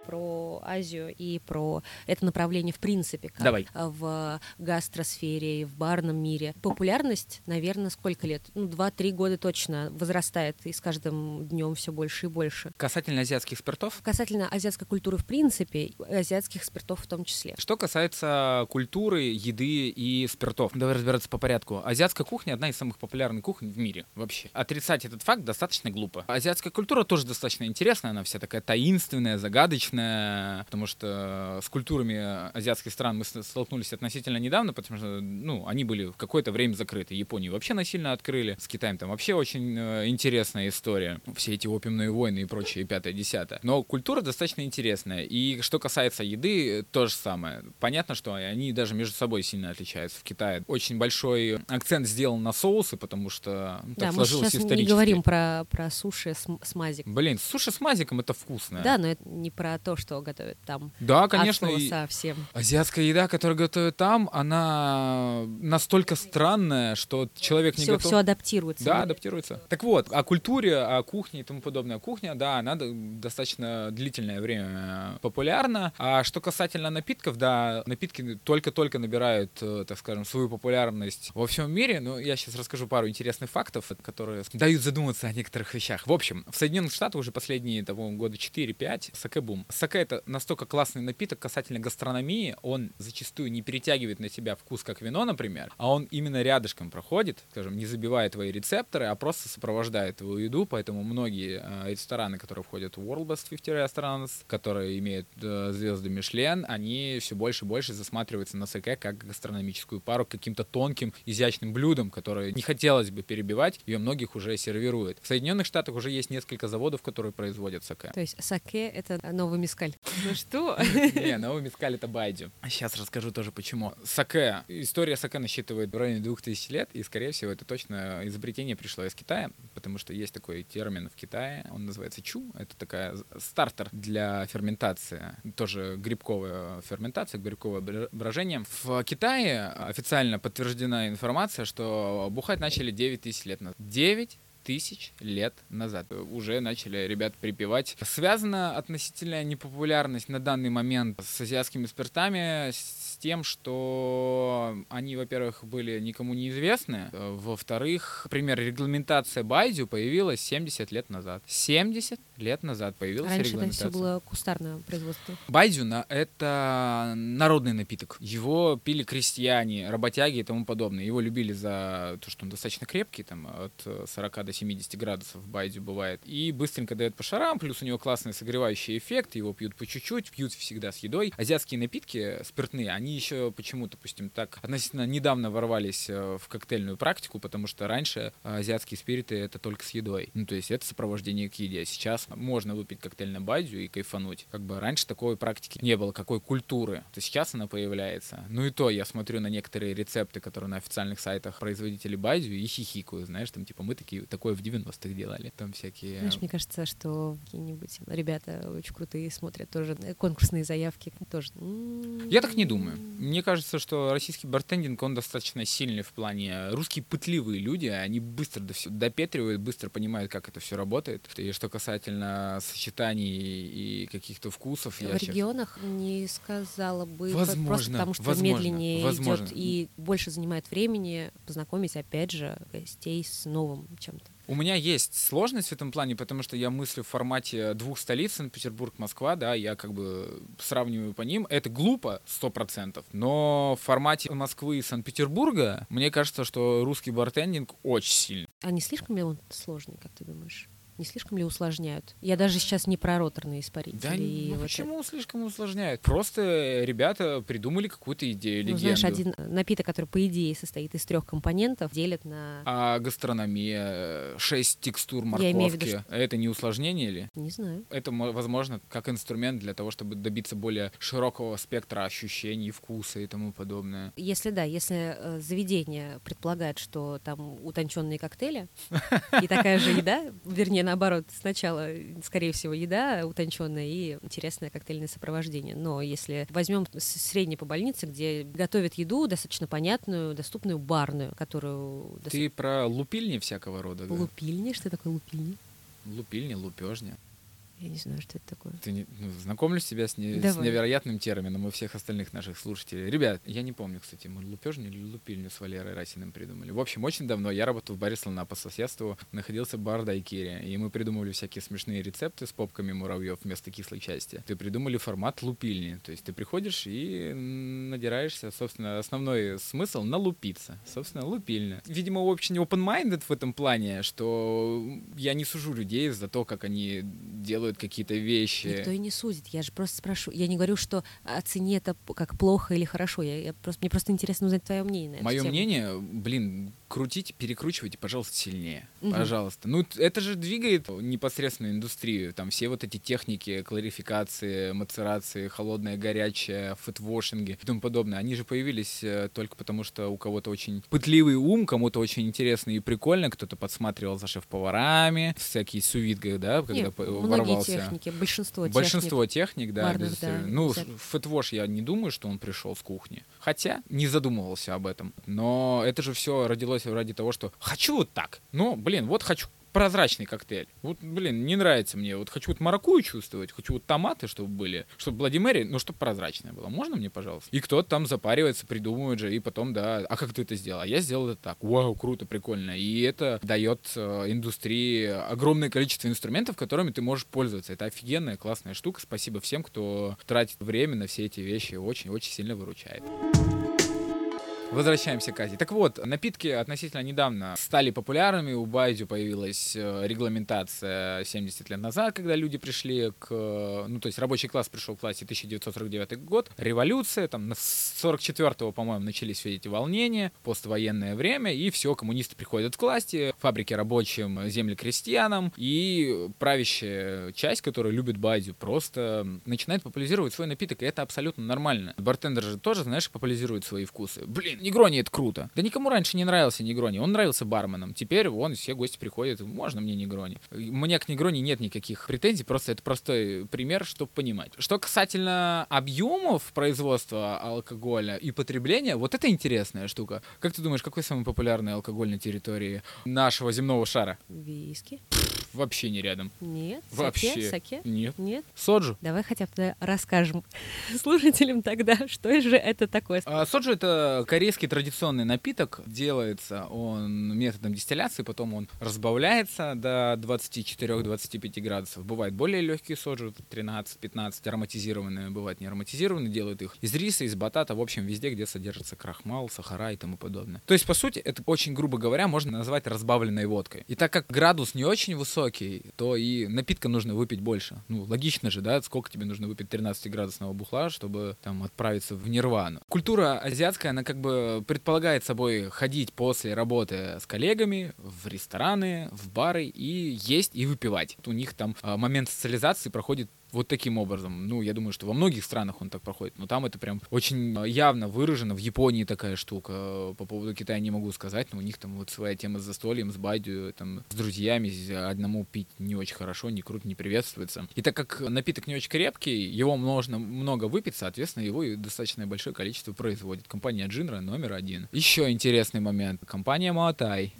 Про Азию и про это направление в принципе, как Давай. в гастросфере и в барном мире. Популярность, наверное, сколько лет? Ну, два-три года точно возрастает, и с каждым днем все больше и больше. Касательно азиатских спиртов, Касательно азиатской культуры в принципе, азиатских спиртов в том числе. Что касается культуры, еды и спиртов, давай разбираться по порядку. Азиатская кухня одна из самых популярных кухонь в мире вообще. Отрицать этот факт достаточно глупо. Азиатская культура тоже достаточно интересная, она вся такая таинственная, загадочная, потому что с культурами азиатских стран мы столкнулись относительно недавно, потому что, ну, они были в какое-то время закрыты. Японию вообще насильно открыли, с Китаем там вообще очень э, интересная история. Все эти опиумные войны и прочее, пятое, десятое. Но культура достаточно интересная. И что касается еды, то же самое. Понятно, что они даже между собой сильно отличаются. В Китае очень большой акцент сделан на соусы, потому что ну, так да, мы сложилось сейчас не говорим про, про суши с, с мазиком. Блин, суши с мазиком это вкусно. Да, но это не про то, что готовят там. Да, конечно. От соуса всем. Азиатская еда, которую готовят там, она настолько странная, что человек не Все, готов. все адаптируется. Да, адаптируется. Так вот, о культуре, о кухне и тому подобное. Кухня, да, она достаточно длительное время популярна. А что касательно напитков, да, напитки только-только набирают, э, так скажем, свою популярность во всем мире. Но я сейчас расскажу пару интересных фактов, которые дают задуматься о некоторых вещах. В общем, в Соединенных Штатах уже последние того, года 4-5 саке-бум. Саке — это настолько классный напиток касательно гастрономии, он зачастую не перетягивает на себя вкус, как вино, например, а он именно рядышком проходит, скажем, не забивая твои рецепторы, а просто сопровождает твою еду, поэтому многие э, рестораны, которые входят в World Best 50 Restaurants, которые имеют э, звезды Мишлен, они все больше и больше засматриваются на саке как гастрономическую пару каким-то тонким, изящным блюдам, которые не хотелось бы перебивать, ее многих уже сервируют. В Соединенных Штатах уже есть несколько заводов, которые производят саке. То есть саке — это новый мискаль. Ну что? Не, новый мискаль это байдю. Сейчас расскажу тоже почему. Саке. История саке насчитывает в районе 2000 лет, и, скорее всего, это точно изобретение пришло из Китая, потому что есть такой термин в Китае, он называется чу. Это такая стартер для ферментации, тоже грибковая ферментация, грибковое брожение. В Китае официально подтверждена информация, что бухать начали 9 тысяч лет назад. 9 тысяч лет назад. Уже начали ребят припевать. Связана относительная непопулярность на данный момент с азиатскими спиртами с тем, что они, во-первых, были никому неизвестны, во-вторых, например, регламентация Байдю появилась 70 лет назад. 70 лет назад появилась Раньше это регламентация. все было кустарное производство. Байдю на- это народный напиток. Его пили крестьяне, работяги и тому подобное. Его любили за то, что он достаточно крепкий, там от э, 40 до 70 градусов байдю бывает. И быстренько дает по шарам, плюс у него классный согревающий эффект, его пьют по чуть-чуть, пьют всегда с едой. Азиатские напитки спиртные, они еще почему, допустим, так относительно недавно ворвались э, в коктейльную практику, потому что раньше э, азиатские спириты это только с едой. Ну, то есть это сопровождение к еде. Сейчас можно выпить коктейль на бадью и кайфануть. Как бы раньше такой практики не было, какой культуры. То сейчас она появляется. Ну и то я смотрю на некоторые рецепты, которые на официальных сайтах производителей бадью и хихикаю, знаешь, там типа мы такие такое в 90-х делали. Там всякие... Знаешь, мне кажется, что какие-нибудь ребята очень крутые смотрят тоже конкурсные заявки. Тоже. м, Я так не думаю. Мне кажется, что российский бартендинг, он достаточно сильный в плане... Русские пытливые люди, они быстро до всё допетривают, быстро понимают, как это все работает. И что касательно сочетаний и каких-то вкусов, я В щас- регионах не сказала бы, Возможно, просто потому что возможно, медленнее возможно. идет и больше занимает времени познакомить, опять же, гостей с новым чем-то. У меня есть сложность в этом плане, потому что я мыслю в формате двух столиц, Санкт-Петербург, Москва, да, я как бы сравниваю по ним. Это глупо, сто процентов, но в формате Москвы и Санкт-Петербурга, мне кажется, что русский бартендинг очень сильный. А не слишком ли он сложный, как ты думаешь? Не слишком ли усложняют? Я даже сейчас не про роторные испарители. Да и ну вот почему слишком усложняют? Просто ребята придумали какую-то идею, это. Ну, легенду. знаешь, один напиток, который, по идее, состоит из трех компонентов, делят на... А гастрономия, шесть текстур Я имею в виду, морковки, это не усложнение ли? Не знаю. Это, мо- возможно, как инструмент для того, чтобы добиться более широкого спектра ощущений, вкуса и тому подобное. Если да, если э, заведение предполагает, что там утонченные коктейли и такая же еда, вернее, наоборот, сначала, скорее всего, еда утонченная и интересное коктейльное сопровождение. Но если возьмем с- среднее по больнице, где готовят еду достаточно понятную, доступную, барную, которую Ты про лупильни всякого рода, да? лупильни, что такое лупильни? Лупильни, лупежня. Я не знаю, что это такое. Ты не, ну, знакомлю тебя с, не- с Давай. невероятным термином у всех остальных наших слушателей. Ребят, я не помню, кстати, мы лупежню или лупильню с Валерой Расиным придумали. В общем, очень давно я работал в баре «Слона» по соседству, находился бар Дайкири, и мы придумывали всякие смешные рецепты с попками муравьев вместо кислой части. Ты придумали формат лупильни, то есть ты приходишь и надираешься, собственно, основной смысл — налупиться. Собственно, лупильня. Видимо, очень open-minded в этом плане, что я не сужу людей за то, как они делают какие-то вещи. Никто и не судит. Я же просто спрошу. Я не говорю, что оцени это п- как плохо или хорошо. Я, я просто, мне просто интересно узнать твое мнение на эту Мое тему. мнение, блин, крутите, перекручивайте, пожалуйста, сильнее. Мгм. Пожалуйста. Ну, это же двигает непосредственно индустрию. Там все вот эти техники кларификации, мацерации, холодное, горячее, фэтвошинги и тому подобное. Они же появились э, только потому, что у кого-то очень пытливый ум, кому-то очень интересно и прикольно, кто-то подсматривал за шеф-поварами, всякие сувидга, да, когда Не, по- ворвался. техники, большинство, Большинство техник, да, барных, да, Ну, фэтвош я не думаю, что он пришел с кухни. Хотя не задумывался об этом. Но это же все родилось ради того, что хочу вот так. Ну, блин, вот хочу прозрачный коктейль. Вот, блин, не нравится мне. Вот хочу вот маракую чувствовать, хочу вот томаты, чтобы были, чтобы Блади Мэри, ну, чтобы прозрачное было. Можно мне, пожалуйста? И кто-то там запаривается, придумывает же, и потом, да, а как ты это сделал? А я сделал это так. Вау, круто, прикольно. И это дает э, индустрии огромное количество инструментов, которыми ты можешь пользоваться. Это офигенная, классная штука. Спасибо всем, кто тратит время на все эти вещи. Очень-очень сильно выручает. Возвращаемся к Азии. Так вот, напитки относительно недавно стали популярными. У Байдю появилась э, регламентация 70 лет назад, когда люди пришли к... Ну, то есть рабочий класс пришел к власти 1949 год. Революция, там, с 44-го, по-моему, начались все эти волнения, поствоенное время, и все, коммунисты приходят к власти, фабрики рабочим, земли крестьянам, и правящая часть, которая любит Байдю, просто начинает популяризировать свой напиток, и это абсолютно нормально. Бартендер же тоже, знаешь, популяризирует свои вкусы. Блин, Негрони это круто. Да никому раньше не нравился Негрони, он нравился барменам. Теперь вон все гости приходят, можно мне Негрони. Мне к Негрони нет никаких претензий, просто это простой пример, чтобы понимать. Что касательно объемов производства алкоголя и потребления, вот это интересная штука. Как ты думаешь, какой самый популярный алкоголь на территории нашего земного шара? Виски? Вообще не рядом. Нет. Вообще. Саке? Саке? Нет. Нет? Соджу. Давай хотя бы расскажем слушателям тогда, что же это такое. А, соджу это корейский традиционный напиток. Делается он методом дистилляции, потом он разбавляется до 24-25 градусов. Бывает более легкие соджу, 13-15, ароматизированные, бывают не ароматизированные, делают их из риса, из батата, в общем, везде, где содержится крахмал, сахара и тому подобное. То есть, по сути, это очень грубо говоря, можно назвать разбавленной водкой. И так как градус не очень высокий, то и напитка нужно выпить больше. Ну, логично же, да, сколько тебе нужно выпить 13-градусного бухла, чтобы там отправиться в нирвану. Культура азиатская, она как бы предполагает собой ходить после работы с коллегами в рестораны, в бары и есть и выпивать. У них там а, момент социализации проходит вот таким образом. Ну, я думаю, что во многих странах он так проходит, но там это прям очень э, явно выражено. В Японии такая штука. По поводу Китая не могу сказать, но у них там вот своя тема с застольем, с байдю, там, с друзьями. Одному пить не очень хорошо, не круто, не приветствуется. И так как напиток не очень крепкий, его можно много выпить, соответственно, его и достаточно большое количество производит. Компания Джинра номер один. Еще интересный момент. Компания Маотай.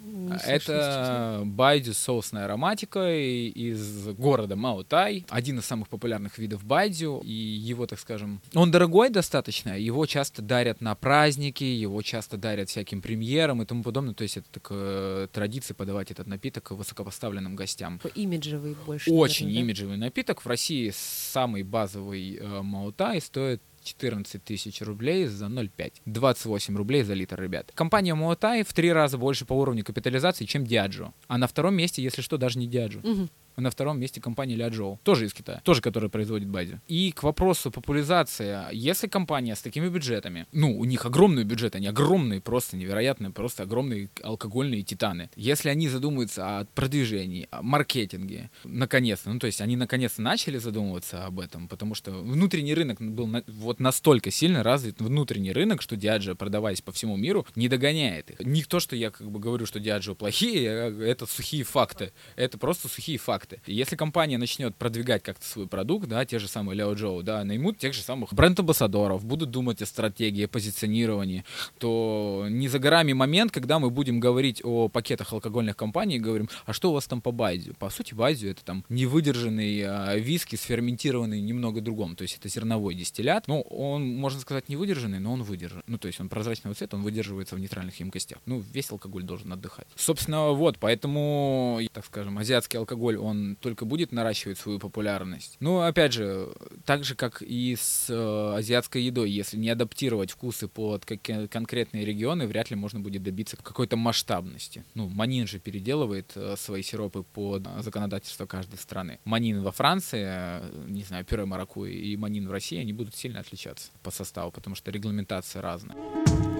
Это байдю с соусной ароматикой из города Маотай. Один из самых популярных видов байдю, и его, так скажем, он дорогой достаточно, его часто дарят на праздники, его часто дарят всяким премьерам и тому подобное, то есть это такая традиция подавать этот напиток высокопоставленным гостям. Имиджевый больше. Очень наверное, да? имиджевый напиток. В России самый базовый э, Маутай стоит 14 тысяч рублей за 0,5. 28 рублей за литр, ребят. Компания Муатай в три раза больше по уровню капитализации, чем Диаджо. А на втором месте, если что, даже не Диаджо. Мгм. А на втором месте компания Ляджоу, тоже из Китая, тоже которая производит бади. И к вопросу популяризации, если компания с такими бюджетами, ну, у них огромный бюджет, они огромные, просто невероятные, просто огромные алкогольные титаны. Если они задумаются о продвижении, о маркетинге, наконец-то, ну, то есть они наконец-то начали задумываться об этом, потому что внутренний рынок был на- вот настолько сильно развит, внутренний рынок, что Диаджо, продаваясь по всему миру, не догоняет их. Не то, что я как бы говорю, что Диаджо плохие, а это сухие факты. Это просто сухие факты. Если компания начнет продвигать как-то свой продукт, да, те же самые Ляо Джоу, да, наймут тех же самых бренд-амбассадоров, будут думать о стратегии, о позиционировании, то не за горами момент, когда мы будем говорить о пакетах алкогольных компаний и говорим, а что у вас там по Байдю? По сути, Байдю это там невыдержанный а, виски, сферментированный немного другом, то есть это зерновой дистиллят. Ну, он, можно сказать, не выдержанный, но он выдержан. Ну, то есть он прозрачного цвета, он выдерживается в нейтральных емкостях. Ну, весь алкоголь должен отдыхать. Собственно, вот, поэтому, так скажем, азиатский алкоголь, он только будет наращивать свою популярность. Ну, опять же, так же, как и с э, азиатской едой, если не адаптировать вкусы под какие- конкретные регионы, вряд ли можно будет добиться какой-то масштабности. Ну, Манин же переделывает э, свои сиропы под законодательство каждой страны. Манин во Франции, э, не знаю, пюре маракуйи и манин в России, они будут сильно отличаться по составу, потому что регламентация разная.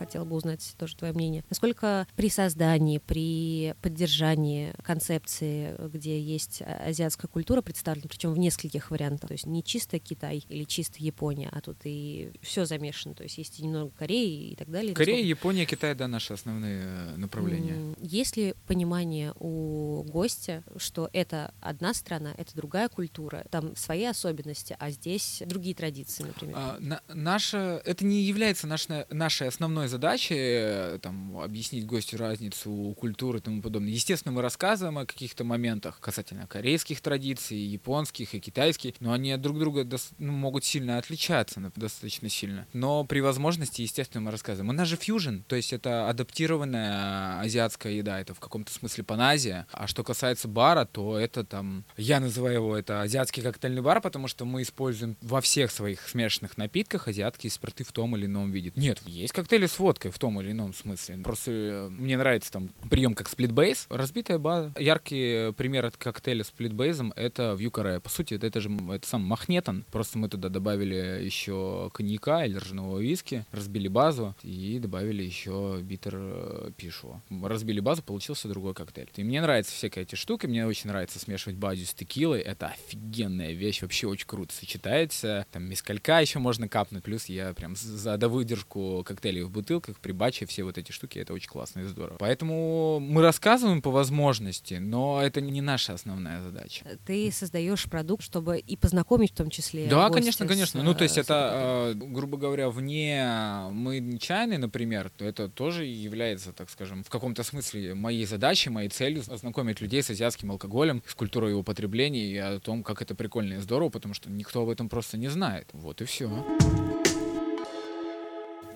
Хотела бы узнать тоже твое мнение. Насколько при создании, при поддержании концепции, где есть а- азиатская культура представлена, причем в нескольких вариантах, то есть не чисто Китай или чисто Япония, а тут и все замешано, то есть есть и немного Кореи и так далее. Корея, Япония, Китай, да, наши основные э, направления. Есть ли понимание у гостя, что это одна страна, это другая культура, там свои особенности, а здесь другие традиции, например? А, на- наша, это не является наш- нашей основной задача э, там, объяснить гостю разницу культуры и тому подобное. Естественно, мы рассказываем о каких-то моментах касательно корейских традиций, японских и китайских, но они друг друга дос- ну, могут сильно отличаться, достаточно сильно. Но при возможности, естественно, мы рассказываем. У нас же фьюжн, то есть это адаптированная азиатская еда, это в каком-то смысле паназия. А что касается бара, то это там, я называю его это азиатский коктейльный бар, потому что мы используем во всех своих смешанных напитках азиатские спирты в том или ином виде. Нет, есть коктейли с водкой в том или ином смысле. Просто э, мне нравится там прием как сплитбейс. Разбитая база. Яркий пример от коктейля сплитбейзом это в Юкаре. По сути, это, это же это сам махнетон. Просто мы туда добавили еще коньяка или ржаного виски, разбили базу и добавили еще битер э, пишу. Разбили базу, получился другой коктейль. И мне нравятся всякие эти штуки. Мне очень нравится смешивать базу с текилой. Это офигенная вещь. Вообще очень круто сочетается. Там мескалька еще можно капнуть. Плюс я прям за до выдержку коктейлей в бутылках, при баче, все вот эти штуки, это очень классно и здорово. Поэтому мы рассказываем по возможности, но это не наша основная задача. Ты создаешь продукт, чтобы и познакомить в том числе. Да, гостя конечно, с, конечно. Ну, то есть э, это, э, грубо говоря, вне мы не чайный, например, то это тоже является, так скажем, в каком-то смысле моей задачей, моей целью ознакомить людей с азиатским алкоголем, с культурой его потребления и о том, как это прикольно и здорово, потому что никто об этом просто не знает. Вот и все.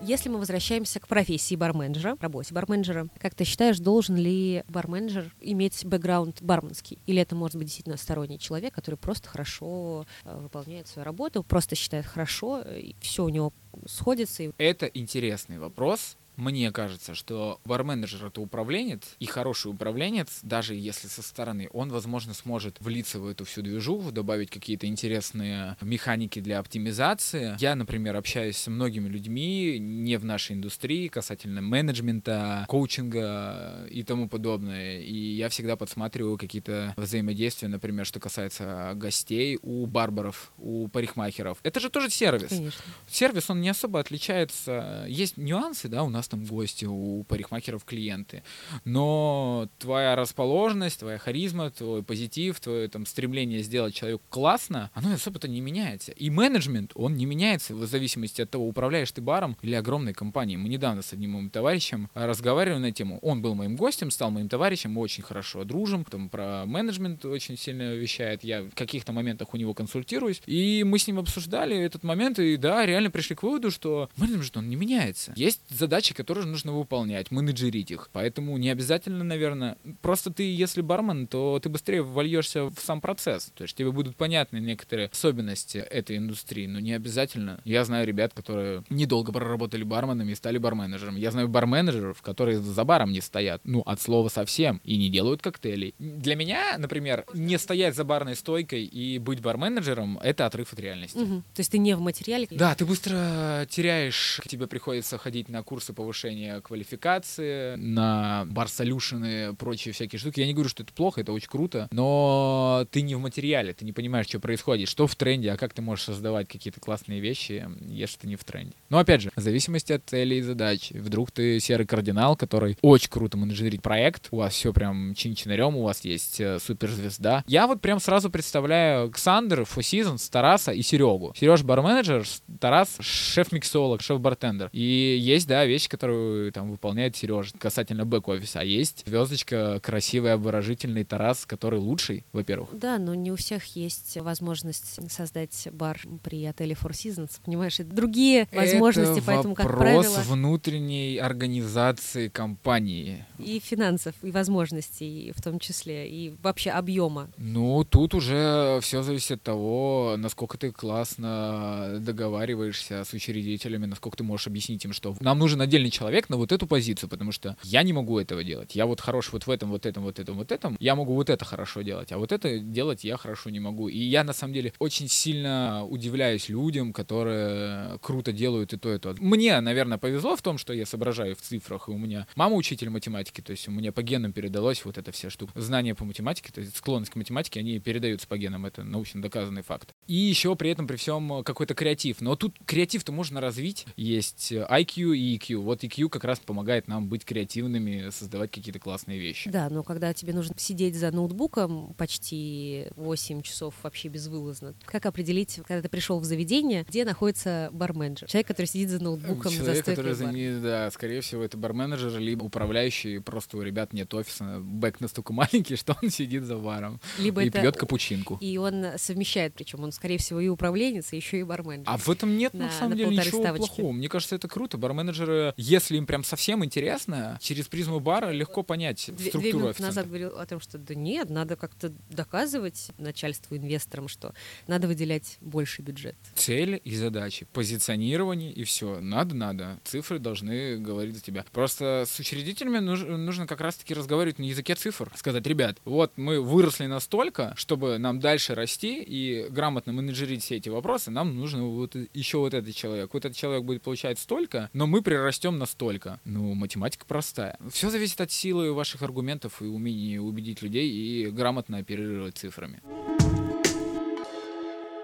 Если мы возвращаемся к профессии барменджера, работе барменджера, как ты считаешь, должен ли барменджер иметь бэкграунд барменский? Или это может быть действительно сторонний человек, который просто хорошо э, выполняет свою работу, просто считает хорошо, и все у него сходится, и Это интересный вопрос. Мне кажется, что барменеджер это управленец, и хороший управленец, даже если со стороны, он, возможно, сможет влиться в эту всю движуху, добавить какие-то интересные механики для оптимизации. Я, например, общаюсь с многими людьми не в нашей индустрии касательно менеджмента, коучинга и тому подобное. И я всегда подсматриваю какие-то взаимодействия, например, что касается гостей у барбаров, у парикмахеров. Это же тоже сервис конечно. сервис, он не особо отличается. Есть нюансы, да, у нас там гости, у парикмахеров клиенты. Но твоя расположенность, твоя харизма, твой позитив, твое там стремление сделать человеку классно, оно особо-то не меняется. И менеджмент, он не меняется в зависимости от того, управляешь ты баром или огромной компанией. Мы недавно с одним моим товарищем разговаривали на тему. Он был моим гостем, стал моим товарищем, мы очень хорошо дружим, там про менеджмент очень сильно вещает. Я в каких-то моментах у него консультируюсь. И мы с ним обсуждали этот момент, и да, реально пришли к выводу, что менеджмент, он не меняется. Есть задачи, которые нужно выполнять, менеджерить их. Поэтому не обязательно, наверное, просто ты, если бармен, то ты быстрее вольешься в сам процесс. То есть тебе будут понятны некоторые особенности этой индустрии, но не обязательно. Я знаю ребят, которые недолго проработали барменами и стали барменеджером. Я знаю барменеджеров, которые за баром не стоят, ну, от слова совсем, и не делают коктейлей. Для меня, например, не стоять за барной стойкой и быть барменеджером — это отрыв от реальности. Мгм. То есть ты не в материале. Да, ты быстро теряешь, тебе приходится ходить на курсы повышения квалификации, на бар-солюшены, прочие всякие штуки. Я не говорю, что это плохо, это очень круто, но ты не в материале, ты не понимаешь, что происходит, что в тренде, а как ты можешь создавать какие-то классные вещи, если ты не в тренде. Но опять же, в зависимости от целей и задач. Вдруг ты серый кардинал, который очень круто менеджерит проект, у вас все прям чин-чинарем, у вас есть э, суперзвезда. Я вот прям сразу представляю Ксандр, Four Seasons, Тараса и Серегу. Сереж барменеджер, Тарас шеф-миксолог, шеф-бартендер. И есть, да, вещи, которые там выполняет Сережа касательно бэк-офиса. А есть звездочка, красивый, обворожительный Тарас, который лучший, во-первых. Да, но не у всех есть возможность создать бар при отеле Four Seasons, понимаешь? Это другие возможности, Это поэтому, как вопрос правило, внутренней организации компании. и финансов, и возможностей в том числе, и вообще объема. Ну, тут уже все зависит от того, насколько ты классно договариваешься с учредителями, насколько ты можешь объяснить им, что нам нужен отдельный человек на вот эту позицию, потому что я не могу этого делать. Я вот хорош вот в этом, вот этом, вот этом, вот этом. Я могу вот это хорошо делать, а вот это делать я хорошо не могу. И я, на самом деле, очень сильно удивляюсь людям, которые круто делают и то, и то. Мне, наверное, повезло в том, что я соображаю в цифрах, и у меня мама учитель математики, то есть у меня по генам передалось вот эта вся штука. Знания по математике, то есть склонность к математике, они передаются по генам, это научно доказанный факт. И еще при этом, при всем, какой-то креатив. Но тут креатив-то можно развить. Есть IQ и EQ. Вот вот EQ как раз помогает нам быть креативными, создавать какие-то классные вещи. Да, но когда тебе нужно сидеть за ноутбуком почти 8 часов вообще безвылазно, как определить, когда ты пришел в заведение, где находится барменджер? Человек, который сидит за ноутбуком за Человек, стойкой который бара. заменит, да, скорее всего, это барменеджер, либо управляющий, просто у ребят нет офиса, бэк настолько маленький, что он сидит за баром Либо и это... пьет капучинку. И он совмещает, причем он, скорее всего, и управленец, и еще и барменджер. А в этом нет, на На- самом на деле, ничего ставочки. плохого. Мне кажется, это круто. Барменеджеры, если им прям совсем интересно, через призму бара легко понять Две, две структуру минуты официанта. назад говорил о том, что да нет, надо как-то доказывать начальству, инвесторам, что надо выделять больше бюджет. Цели и задачи, позиционирование и все. Надо, надо. Цифры должны говорить за тебя. Просто с учредителями нуж- нужно как раз-таки разговаривать на языке цифр. Сказать, ребят, вот мы выросли настолько, чтобы нам дальше расти и грамотно менеджерить все эти вопросы, нам нужно вот еще вот этот человек. Вот этот человек будет получать столько, но мы прирастем настолько. Ну, математика простая. Все зависит от силы ваших аргументов и умения убедить людей и грамотно оперировать цифрами.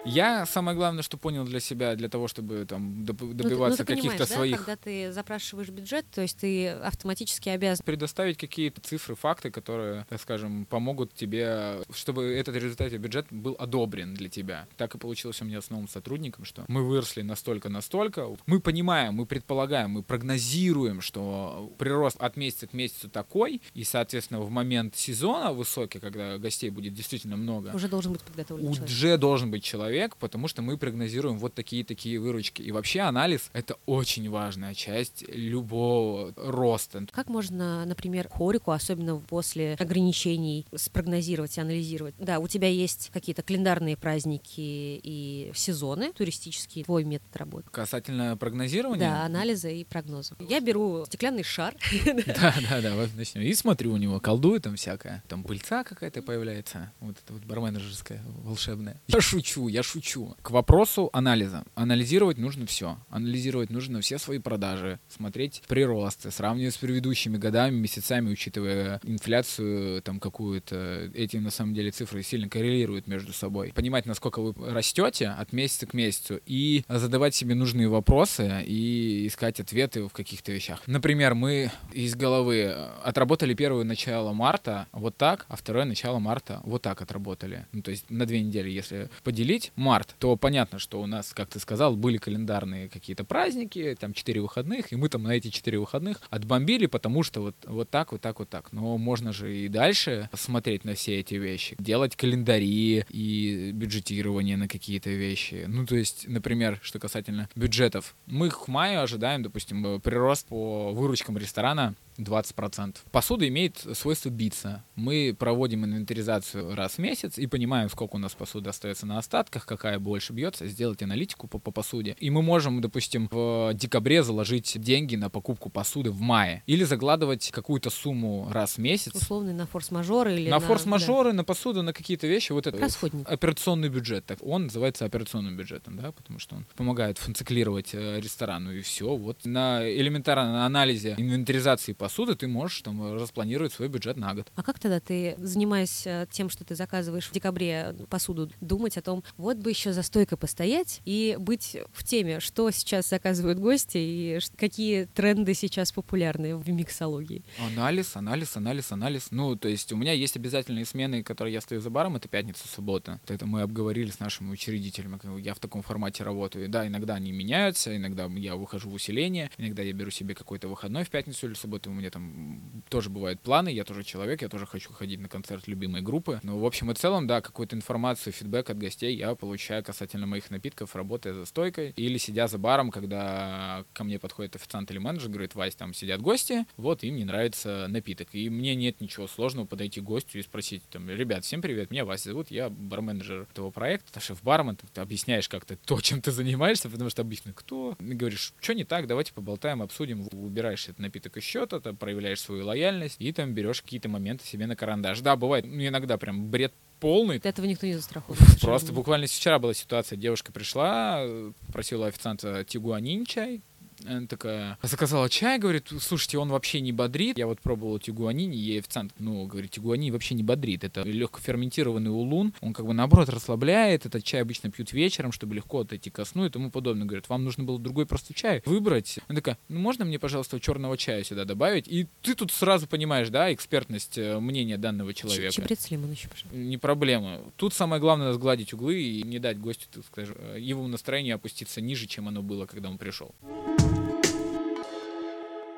Я самое главное, что понял для себя, для того, чтобы там доп- Ну, ты- ну, добиваться ты каких-то да, своих когда ты запрашиваешь бюджет, то есть ты автоматически обязан предоставить какие-то цифры, факты, которые, так скажем, помогут тебе, чтобы этот результат бюджет был одобрен для тебя. Так и получилось у меня с новым сотрудником, что мы выросли настолько-настолько. Мы понимаем, мы предполагаем, мы прогнозируем, что прирост от месяца к месяцу такой, и, соответственно, в момент сезона высокий, когда гостей будет действительно много, уже должен быть подготовлен человек. уже должен быть человек, потому что мы прогнозируем вот такие-такие выручки. И вообще анализ — это очень важная часть любого роста. Как можно, например, хорику, особенно после ограничений, спрогнозировать и анализировать? Да, у тебя есть какие-то календарные праздники и сезоны туристические, твой метод работы. Касательно прогнозирования... Да, анализа и прогноза. Я беру стеклянный шар, Да, да, да, вот начнем. И смотрю у него, колдует там всякое. Там пыльца какая-то появляется, вот это вот барменджерская, волшебная. Я шучу, я шучу. К вопросу анализа. Анализировать нужно все. Анализировать нужно все свои продажи, смотреть приросты, сравнивать с предыдущими годами, месяцами, учитывая инфляцию там какую-то. Эти на самом деле цифры сильно коррелируют между собой. Понимать, насколько вы растете от месяца к месяцу и задавать себе нужные вопросы и искать ответы в каких-то вещах. Например, мы из головы э, отработали первое начало марта вот так, а второе начало марта вот так отработали. Ну, то есть на две недели, если поделить март, то понятно, что у нас, как ты сказал, были календарные какие-то праздники, там четыре выходных, и мы там на эти четыре выходных отбомбили, потому что вот, вот так, вот так, вот так. Но можно же и дальше смотреть на все эти вещи, делать календари и бюджетирование на какие-то вещи. Ну, то есть, например, что касательно бюджетов. Мы к маю ожидаем, допустим, э, прирост по выручкам ресторана 20%. Посуда имеет свойство биться. Мы проводим инвентаризацию раз в месяц и понимаем, сколько у нас посуды остается на остатках, какая больше бьется, сделать аналитику по, по посуде. И мы можем, допустим, в декабре заложить деньги на покупку посуды в мае. Или загладывать какую-то сумму раз в месяц. условный на форс-мажоры или На на форс-мажоры, на посуду, на какие-то вещи. Вот это да, расходники. операционный бюджет. Так, он называется операционным бюджетом, да, потому что он помогает функционировать э, ресторану и все. Вот на элементарном анализе инвентаризации посуды ты можешь там распланировать свой бюджет на год. А как тогда ты, занимаясь э, тем, что ты заказываешь в декабре посуду, думать о том, вот бы еще за стойкой постоять и быть в теме, что сейчас заказывают гости и какие тренды сейчас популярны в миксологии? Анализ, анализ, анализ, анализ. Ну, то есть у меня есть обязательные смены, которые я стою за баром, это пятница, суббота. Это мы обговорили с нашими учредителями. Я в таком формате работаю. Да, иногда они меняются, иногда я выхожу в усиление, иногда я беру себе какой-то выходной в пятницу или субботу. У меня там тоже бывают планы, я тоже человек, я тоже хочу ходить на концерт любимой группы. Но в общем и целом, да, какую-то информацию, фидбэк от гостей я получаю касательно моих напитков, работая за стойкой или сидя за баром, когда ко мне подходит официант или менеджер, говорит, Вась, там сидят гости, вот им не нравится напиток. И мне нет ничего сложного подойти к гостю и спросить, там, ребят, всем привет, меня Вася зовут, я барменеджер этого проекта, шеф-бармен, ты, объясняешь как-то то, чем ты занимаешься, потому что обычно кто? И говоришь, что не так, давайте поболтаем, обсудим, выбираешь этот напиток из счета, там, проявляешь свою лояльность и там берешь какие-то моменты себе на карандаш. Да, бывает, ну, иногда прям бред полный, От этого никто не застрахован. Просто буквально вчера была ситуация. Девушка пришла, э, попросила у официанта тигуанин чай. Она такая заказала чай, говорит, слушайте, он вообще не бодрит. Я вот пробовал тигуанини, ей официант, ну, говорит, тигуанини вообще не бодрит. Это легко ферментированный улун, он как бы наоборот расслабляет. Этот чай обычно пьют вечером, чтобы легко отойти ко сну и тому подобное. Говорит, вам нужно было другой просто чай выбрать. Она такая, ну можно мне, пожалуйста, черного чая сюда добавить? И ты тут сразу понимаешь, да, экспертность э, мнения данного человека. Чебрец с лимоном еще, пожалуйста. Не проблема. Тут самое главное сгладить углы и не дать гостю, так скажем, э, его настроение опуститься ниже, чем оно было, когда он пришел.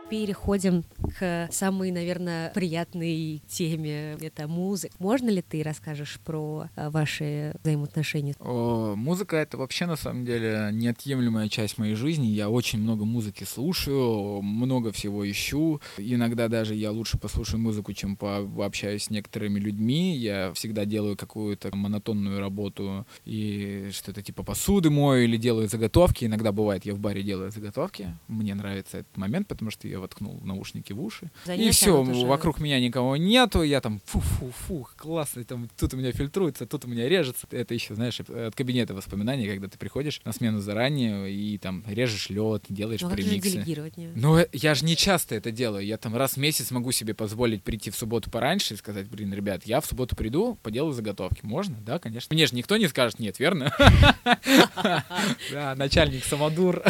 Переходим к самой, наверное, приятной теме. Это музыка. Можно ли ты расскажешь про а, ваши взаимоотношения? О, музыка это вообще на самом деле неотъемлемая часть моей жизни. Я очень много музыки слушаю, много всего ищу. Иногда даже я лучше послушаю музыку, чем пообщаюсь с некоторыми людьми. Я всегда делаю какую-то монотонную работу и что-то типа посуды мою или делаю заготовки. Иногда бывает, я в баре делаю заготовки. Мне нравится этот момент, потому что я воткнул наушники в уши. Занятие и все, уже- вокруг меня никого нету, я там фу-фу-фу, классно, там тут у меня фильтруется, тут у меня режется. Это еще, знаешь, от кабинета воспоминаний, когда ты приходишь на смену заранее и там режешь лед, делаешь Ну, премиксы. Не? Ну, э, я же не часто это делаю. Я там раз в месяц могу себе позволить прийти в субботу пораньше и сказать, блин, ребят, я в субботу приду, поделаю заготовки. Можно? Да, конечно. Мне же никто не скажет нет, верно? Да, начальник самодур.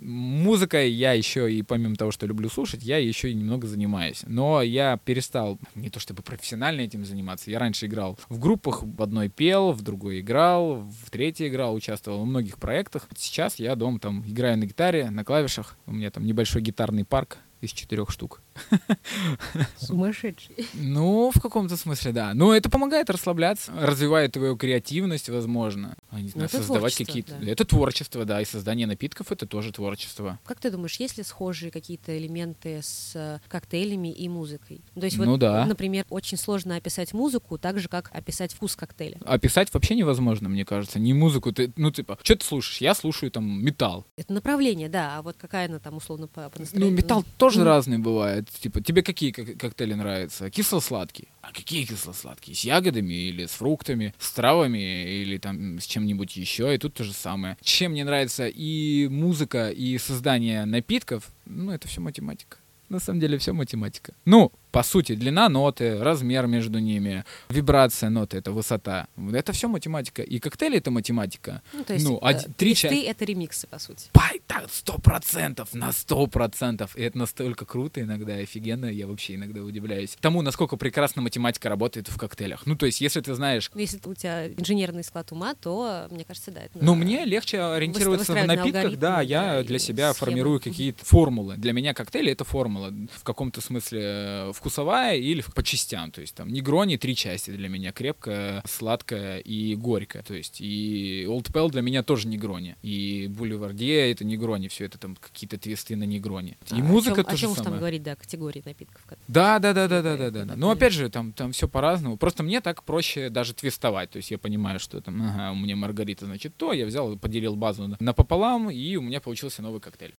Музыкой я еще и помимо того, что люблю слушать, я еще и немного занимаюсь. Но я перестал не то чтобы профессионально этим заниматься. Я раньше играл в группах, в одной пел, в другой играл, в третьей играл, участвовал в многих проектах. Сейчас я дома там играю на гитаре, на клавишах. У меня там небольшой гитарный парк из четырех штук. Сумасшедший. Ну, в каком-то смысле, да. Но это помогает расслабляться, развивает твою креативность, возможно. А, не знаю, это создавать какие-то... да. Это творчество, да, и создание напитков — это тоже творчество. Как ты думаешь, есть ли схожие какие-то элементы с э, коктейлями и музыкой? То есть Ну вот, да. например, очень сложно описать музыку так же, как описать вкус коктейля. Описать вообще невозможно, мне кажется. Не музыку, ты, ну, типа, что ты слушаешь? Я слушаю там металл. Это направление, да, а вот какая она там условно по, по Ну, настроению? металл тоже Ну, разный бывает. Типа, тебе какие кок- коктейли нравятся? Кисло-сладкие. А какие кисло-сладкие? С ягодами или с фруктами, с травами или там с чем-нибудь еще? И тут то же самое. Чем мне нравится и музыка, и создание напитков, ну, это все математика. На самом деле все математика. Ну, по сути, длина ноты, размер между ними, вибрация ноты — это высота. Это все математика. И коктейли — это математика. Ну, то есть ну, э, один- три листы ча- это ремиксы, по сути. Так, сто процентов, на сто процентов. И это настолько круто иногда, офигенно, я вообще иногда удивляюсь тому, насколько прекрасно математика работает в коктейлях. Ну, то есть, если ты знаешь... Ну, Если у тебя инженерный склад ума, то, мне кажется, да. это Ну, мне легче ориентироваться в выстраивать на напитках, да, я для себя схемы. формирую какие-то формулы. Для меня коктейли — это формула. В каком-то смысле э, вкусовая или по частям. То есть, там, негрони три части для меня. Крепкая, сладкая и горькая. То есть, и Old Pale для меня тоже негрони. И Бульвардье — это негрони. Все это там какие-то твисты на негрони. А, И о музыка тоже О чем уж там самое. говорить, да, категории напитков. Да, да, да, да, да, да, да. Да. Но понятно. опять же, там, там все по-разному. Просто мне так проще даже твистовать. То есть я понимаю, что там, ага, у меня Маргарита, значит, то, я взял, поделил базу напополам, и у меня получился новый коктейль.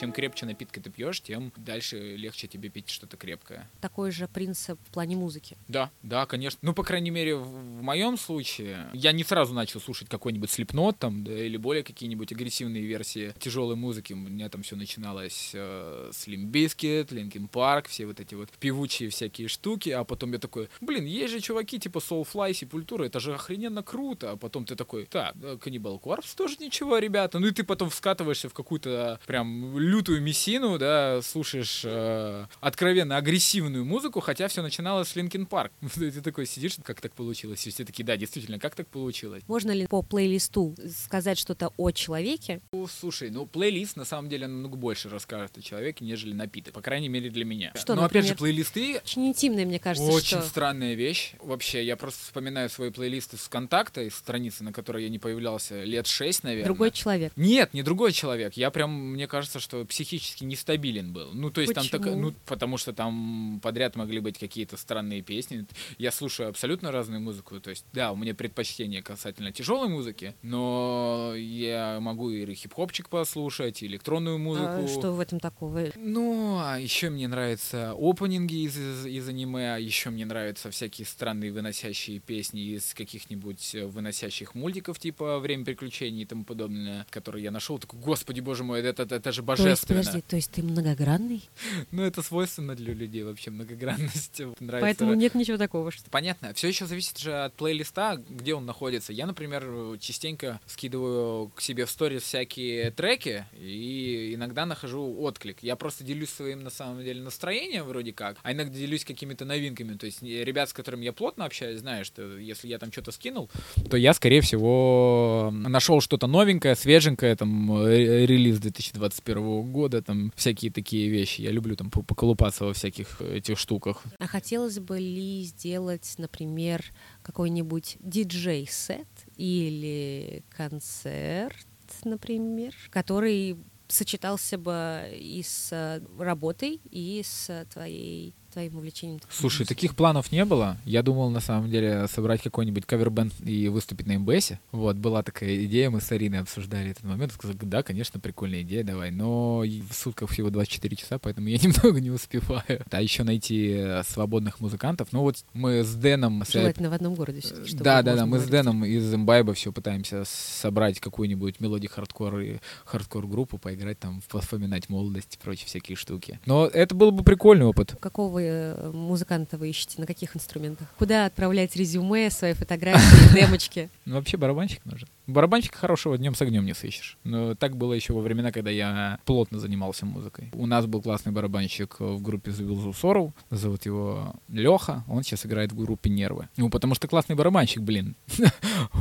Чем крепче напитка ты пьешь, тем дальше легче тебе пить что-то крепкое. Такой же принцип в плане музыки. Да, да, конечно. Ну, по крайней мере, в, в моем случае, я не сразу начал слушать какой-нибудь слепнот там, да, или более какие-нибудь агрессивные версии тяжелой музыки. У меня там все начиналось э, с Bizkit, Linkin Park, все вот эти вот певучие всякие штуки, а потом я такой, блин, есть же чуваки типа Soulfly, Sepultura, это же охрененно круто, а потом ты такой, так, э, Cannibal Corpse тоже ничего, ребята, ну и ты потом вскатываешься в какую-то прям лютую мессину, да, слушаешь э, откровенно агрессивную музыку, хотя все начиналось с Linkin Park. Ты такой сидишь, как так получилось? И все такие, да, действительно, как так получилось? Можно ли по плейлисту сказать что-то о человеке? Ну, слушай, ну плейлист на самом деле намного больше расскажет о человеке, нежели напиток. По крайней мере для меня. Что, Но опять же, например? плейлисты Очень интимное, мне кажется, Очень что... странная вещь. Вообще, я просто вспоминаю свои плейлисты с ВКонтакта, из страницы, на которой я не появлялся лет шесть, наверное. Другой человек. Нет, не другой человек. Я прям, мне кажется, что э, психически нестабилен был. Ну, то есть там так, Почему? ну, потому что там подряд могли быть какие-то странные песни. Я слушаю абсолютно разную музыку. То есть, да, у меня предпочтение касательно тяжелой музыки, но я могу и хип-хопчик послушать, и электронную музыку. А что в этом такого? Ну, а еще мне нравятся опенинги из, из, из аниме, а еще мне нравятся всякие странные выносящие песни из каких-нибудь э, выносящих мультиков, типа «Время приключений» и тому подобное, которые я нашел. Такой, господи, боже мой, это, это, это же То есть, божественно. подожди, то есть ты многогранный? Ну, это свойственно для людей вообще, многогранность. Нравится. Поэтому нет ничего такого, что... Понятно. Все еще зависит же от плейлиста, где он находится. Я, например, частенько скидываю к себе в сторис всякие треки и иногда нахожу отклик. Я просто делюсь своим, на самом деле, настроением вроде как, а иногда делюсь какими-то новинками. То есть э, ребят, с которыми я плотно общаюсь, знаю, что если я там что-то скинул, то я, скорее всего, нашел что-то новенькое, свеженькое, там, э, релиз 2021 года, там, всякие такие вещи. Я люблю там по- поколупаться во всяких этих штуках. А хотелось бы ли сделать, например, какой-нибудь диджей-сет или концерт, например, который сочетался бы и с работой, и с твоей твоим увлечением. Слушай, таких планов не было. Я думал, на самом деле, собрать какой-нибудь cover band и выступить на МБСе. Вот, была такая идея, мы с Ариной обсуждали этот момент. Сказали, да, конечно, прикольная идея, давай. Но в сутках всего 24 часа, поэтому я немного не успеваю. А еще найти э, свободных музыкантов. Ну вот мы с Дэном... с- Желательно в одном городе чтобы Да, да, да, мы с Дэном из Imbibe'а все пытаемся собрать какую-нибудь melodic hardcore и хардкор группу, поиграть там, вспоминать молодость и прочие всякие штуки. Но это был бы прикольный опыт. Какого э, музыканта вы ищете? На каких инструментах? Куда отправлять резюме, свои фотографии, демочки? Ну, вообще барабанщик нужен. Барабанщика хорошего днем с огнем не сыщешь. Но так было еще во времена, когда я плотно занимался музыкой. У нас был классный барабанщик в группе The Will Sorrow. Зовут его Леха. Он сейчас играет в группе Нервы. Ну, потому что классный барабанщик, блин.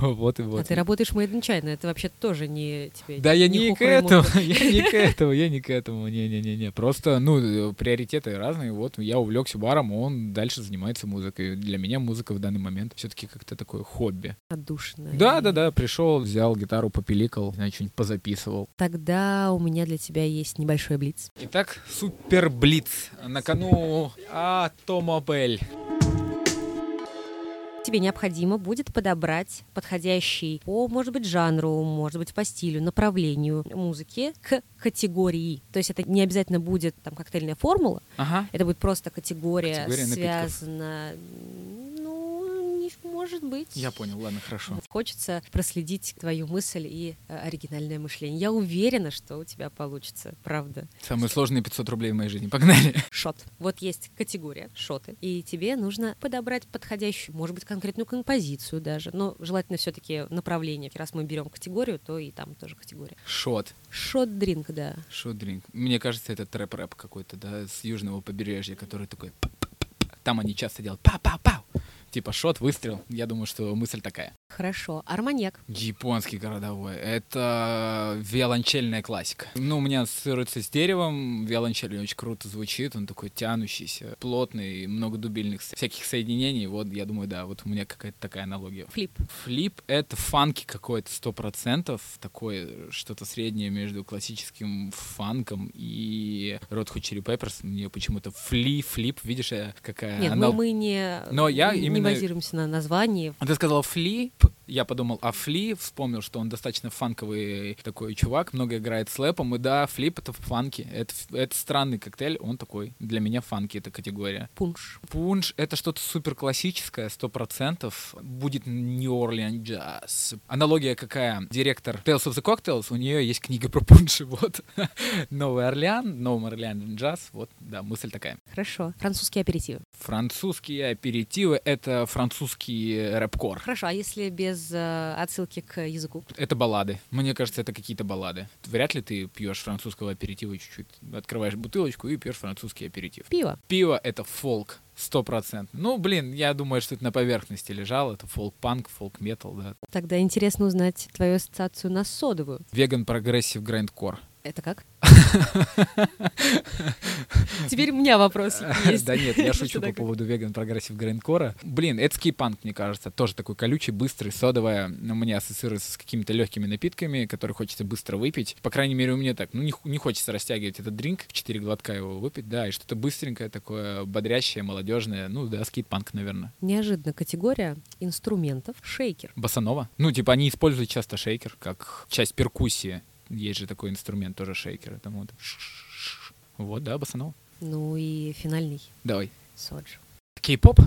Вот и А вот. ты работаешь China, это вообще тоже не тебе... Да я не к этому, я не к этому, я не к этому, не-не-не-не. Просто, ну, приоритеты разные. Вот я увлекся баром, он дальше занимается музыкой. Для меня музыка в данный момент все-таки как-то такое хобби. Отдушина. Да, да, взял гитару, попиликал, знаю, что-нибудь позаписывал. Тогда у меня для тебя есть небольшой блиц. Итак, Супер Блиц. На кону Атомобель. Тебе необходимо будет подобрать подходящий по, может быть, жанру, может быть, по стилю, направлению музыки к категории. То есть это не обязательно будет там коктейльная формула, Ага. это будет просто категория, Категория связана... может быть. Я понял, ладно, хорошо. Хочется проследить твою мысль и э, оригинальное мышление. Я уверена, что у тебя получится, правда. Самые сложные 500 рублей в моей жизни. Погнали. Шот. Вот есть категория шоты, и тебе нужно подобрать подходящую, может быть, конкретную композицию даже, но желательно все-таки направление. Раз мы берем категорию, то и там тоже категория. Шот. Шот-дринк, да. Шот-дринк. Мне кажется, это трэп-рэп какой-то, да, с южного побережья, который такой... па-па-па. Там они часто делают па-па-пау. Типа шот, выстрел. Я думаю, что мысль такая. Хорошо. Арманьяк. Японский городовой. Это виолончельная классика. Ну, у меня ассоциируется с деревом. Виолончель очень круто звучит. Он такой тянущийся, плотный, много дубильных всяких соединений. Вот, я думаю, да, вот у меня какая-то такая аналогия. Флип. Флип — это фанки какой-то сто процентов. Такое что-то среднее между классическим фанком и Red Hot Chili Peppers. Мне почему-то фли, флип, видишь, э, какая Нет, анал- ну мы не, Но я не именно- базируемся на названии. Ты сказал флип, put я подумал о фли, вспомнил, что он достаточно фанковый такой чувак, много играет с лэпом, и да, флип это фанки, это, это странный коктейль, он такой, для меня фанки эта категория. Пунш. Пунш — это что-то супер классическое, сто процентов. Будет New Orleans Jazz. Аналогия какая? Директор Tales of the Cocktails, у нее есть книга про пунши, вот. Новый Орлеан, Новый Орлеан Джаз, вот, да, мысль такая. Хорошо. Французские аперитивы. Французские аперитивы — это французский рэп-кор. Хорошо, а если без э, отсылки к языку? Это баллады. Мне кажется, это какие-то баллады. Вряд ли ты пьешь французского аперитива чуть-чуть. Открываешь бутылочку и пьешь французский аперитив. Пиво. Пиво — это фолк. Сто процентов. Ну, блин, я думаю, что это на поверхности лежало. Это фолк-панк, фолк-метал, да. Тогда интересно узнать твою ассоциацию на содовую. Vegan progressive grindcore. Это как? Теперь у меня вопрос есть. Да нет, я шучу по поводу vegan progressive grindcore 'а. Блин, это скейт-панк, мне кажется, тоже такой колючий, быстрый, содовая. У меня ассоциируется с какими-то легкими напитками, которые хочется быстро выпить. По крайней мере, у меня так. Ну, не, не хочется растягивать этот drink, в 4 глотка его выпить, да, и что-то быстренькое такое, бодрящее, молодежное. Ну, да, скейт-панк, наверное. Неожиданно категория инструментов шейкер. Босанова. Ну, типа, они используют часто шейкер как часть перкуссии. Есть же такой инструмент, тоже шейкер. Там вот. Вот, да, босанова. Ну и финальный Давай. соджу. Кей-поп?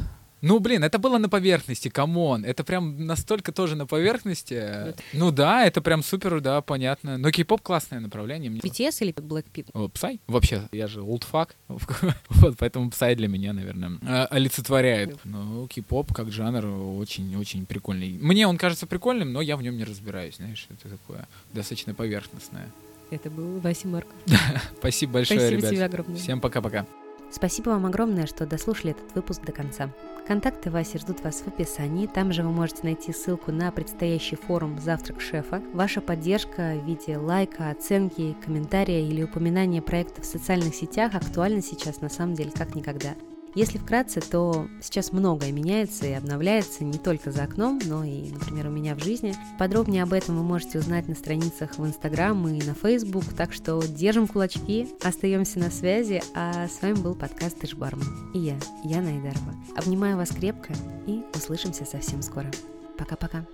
Ну, блин, это было на поверхности, come on. Это прям настолько тоже на поверхности. Ну да, это прям супер, да, понятно. Но кей-поп классное направление. BTS или Blackpink? О, Psy? Вообще, я же олдфаг. вот, поэтому Psy для меня, наверное, э, олицетворяет. Ну, кей-поп как жанр очень-очень прикольный. Мне он кажется прикольным, но я в нем не разбираюсь, знаешь, это такое достаточно поверхностное. Это был Вася Марков. Спасибо большое, Спасибо ребят. тебе огромное. Всем пока-пока. Спасибо вам огромное, что дослушали этот выпуск до конца. Контакты Васи ждут вас в описании. Там же вы можете найти ссылку на предстоящий форум «Завтрак шефа». Ваша поддержка в виде лайка, оценки, комментария или упоминания проекта в социальных сетях актуальна сейчас на самом деле как никогда. Если вкратце, то сейчас многое меняется и обновляется не только за окном, но и, например, у меня в жизни. Подробнее об этом вы можете узнать на страницах в Инстаграм и на Фейсбук, так что держим кулачки, остаемся на связи, а с вами был подкаст «Ты ж бармен» и я, Яна Айдарова. Обнимаю вас крепко и услышимся совсем скоро. Пока-пока.